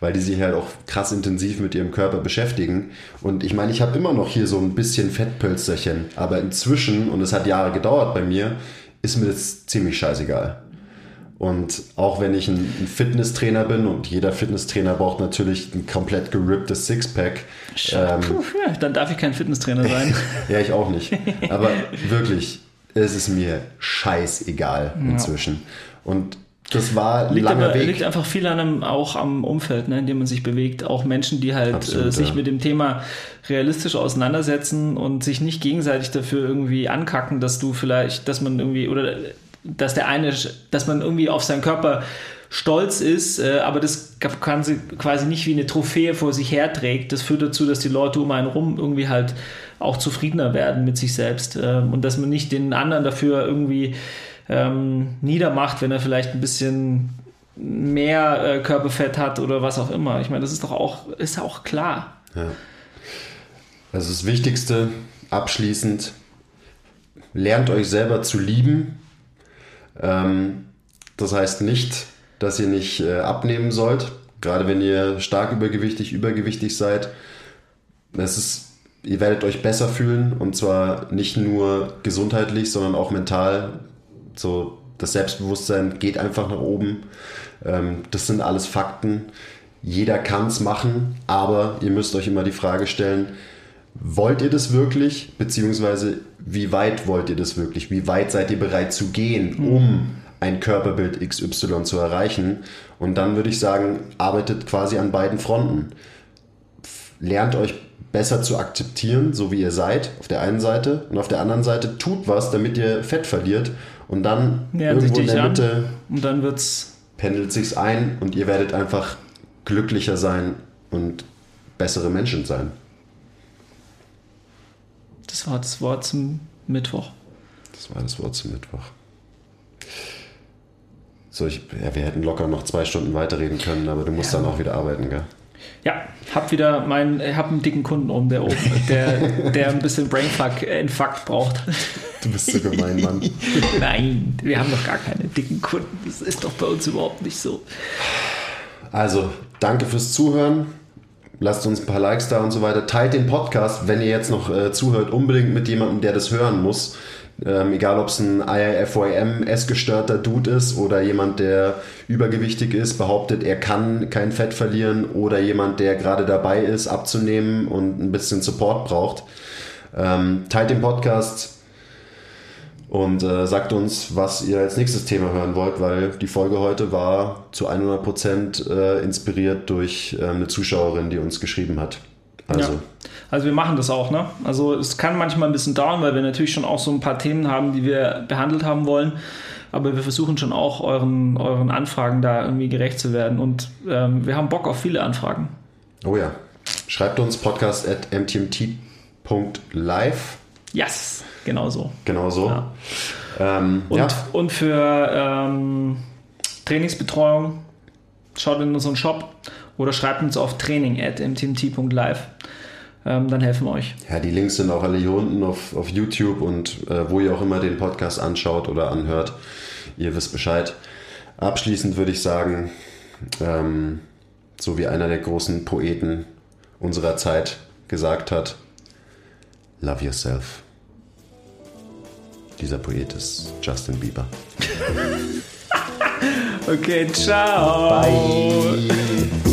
weil die sich halt auch krass intensiv mit ihrem Körper beschäftigen. Und ich meine, ich habe immer noch hier so ein bisschen Fettpölsterchen, aber inzwischen, und es hat Jahre gedauert bei mir, ist mir das ziemlich scheißegal. Und auch wenn ich ein, Fitnesstrainer bin und jeder Fitnesstrainer braucht natürlich ein komplett geripptes Sixpack. Ähm, Puh, ja, dann darf ich kein Fitnesstrainer [LAUGHS] sein. ja, ich auch nicht. Aber [LAUGHS] wirklich, es ist mir scheißegal inzwischen. Ja. Und das war liegt langer aber, Weg. liegt einfach viel an einem, auch am Umfeld, ne, in dem man sich bewegt. Auch Menschen, die halt Absolut, äh, sich ja. mit dem Thema realistisch auseinandersetzen und sich nicht gegenseitig dafür irgendwie ankacken, dass du vielleicht, dass man irgendwie oder dass der eine, dass man irgendwie auf seinen Körper stolz ist, äh, aber das kann sie quasi nicht wie eine Trophäe vor sich herträgt. Das führt dazu, dass die Leute um einen rum irgendwie halt auch zufriedener werden mit sich selbst äh, und dass man nicht den anderen dafür irgendwie ähm, niedermacht, wenn er vielleicht ein bisschen mehr äh, Körperfett hat oder was auch immer. Ich meine, das ist doch auch, ist auch klar. Ja. Also das Wichtigste abschließend, lernt euch selber zu lieben ähm, das heißt nicht, dass ihr nicht äh, abnehmen sollt, gerade wenn ihr stark übergewichtig, übergewichtig seid. Es ist, ihr werdet euch besser fühlen und zwar nicht nur gesundheitlich, sondern auch mental. So, das Selbstbewusstsein geht einfach nach oben. Ähm, das sind alles Fakten. Jeder kann es machen, aber ihr müsst euch immer die Frage stellen, wollt ihr das wirklich? Beziehungsweise wie weit wollt ihr das wirklich? Wie weit seid ihr bereit zu gehen, um ein Körperbild XY zu erreichen? Und dann würde ich sagen, arbeitet quasi an beiden Fronten. Lernt euch besser zu akzeptieren, so wie ihr seid, auf der einen Seite. Und auf der anderen Seite tut was, damit ihr Fett verliert. Und dann Nähern sich irgendwo in der an. Mitte Und dann wird's. pendelt sich's ein und ihr werdet einfach glücklicher sein und bessere Menschen sein. Das war das Wort zum Mittwoch. Das war das Wort zum Mittwoch. So, ich, ja, wir hätten locker noch zwei Stunden weiterreden können, aber du musst dann auch wieder arbeiten, gell? Ja, hab wieder meinen, ich hab einen dicken Kunden oben, der oben, der, der ein bisschen Brainfuck, äh, Infarkt braucht. Du bist so gemein, Mann. [LAUGHS] Nein, wir haben doch gar keine dicken Kunden. Das ist doch bei uns überhaupt nicht so. Also, danke fürs Zuhören. Lasst uns ein paar Likes da und so weiter. Teilt den Podcast, wenn ihr jetzt noch äh, zuhört, unbedingt mit jemandem, der das hören muss. Ähm, egal, ob es ein IIFYM essgestörter Dude ist oder jemand, der übergewichtig ist, behauptet, er kann kein Fett verlieren oder jemand, der gerade dabei ist, abzunehmen und ein bisschen Support braucht. Ähm, teilt den Podcast und äh, sagt uns, was ihr als nächstes Thema hören wollt, weil die Folge heute war zu 100% äh, inspiriert durch äh, eine Zuschauerin, die uns geschrieben hat. Also, Ja. Also wir machen das auch, ne? Also es kann manchmal ein bisschen dauern, weil wir natürlich schon auch so ein paar Themen haben, die wir behandelt haben wollen. Aber wir versuchen schon auch euren, euren Anfragen da irgendwie gerecht zu werden. Und ähm, wir haben Bock auf viele Anfragen. oh ja. Schreibt uns podcast at mtmt.live. Yes, genau so. Genau so. Ja. Ähm, Und, ja. und für ähm, Trainingsbetreuung schaut in unseren Shop oder schreibt uns auf training at mtmt.live. Ähm, dann helfen wir euch. ja, die Links sind auch alle hier unten auf, auf YouTube und äh, wo ihr auch immer den Podcast anschaut oder anhört. Ihr wisst Bescheid. Abschließend würde ich sagen, ähm, so wie einer der großen Poeten unserer Zeit gesagt hat, love yourself. Dieser Poet ist Justin Bieber. [LAUGHS] Okay, ciao. Bye.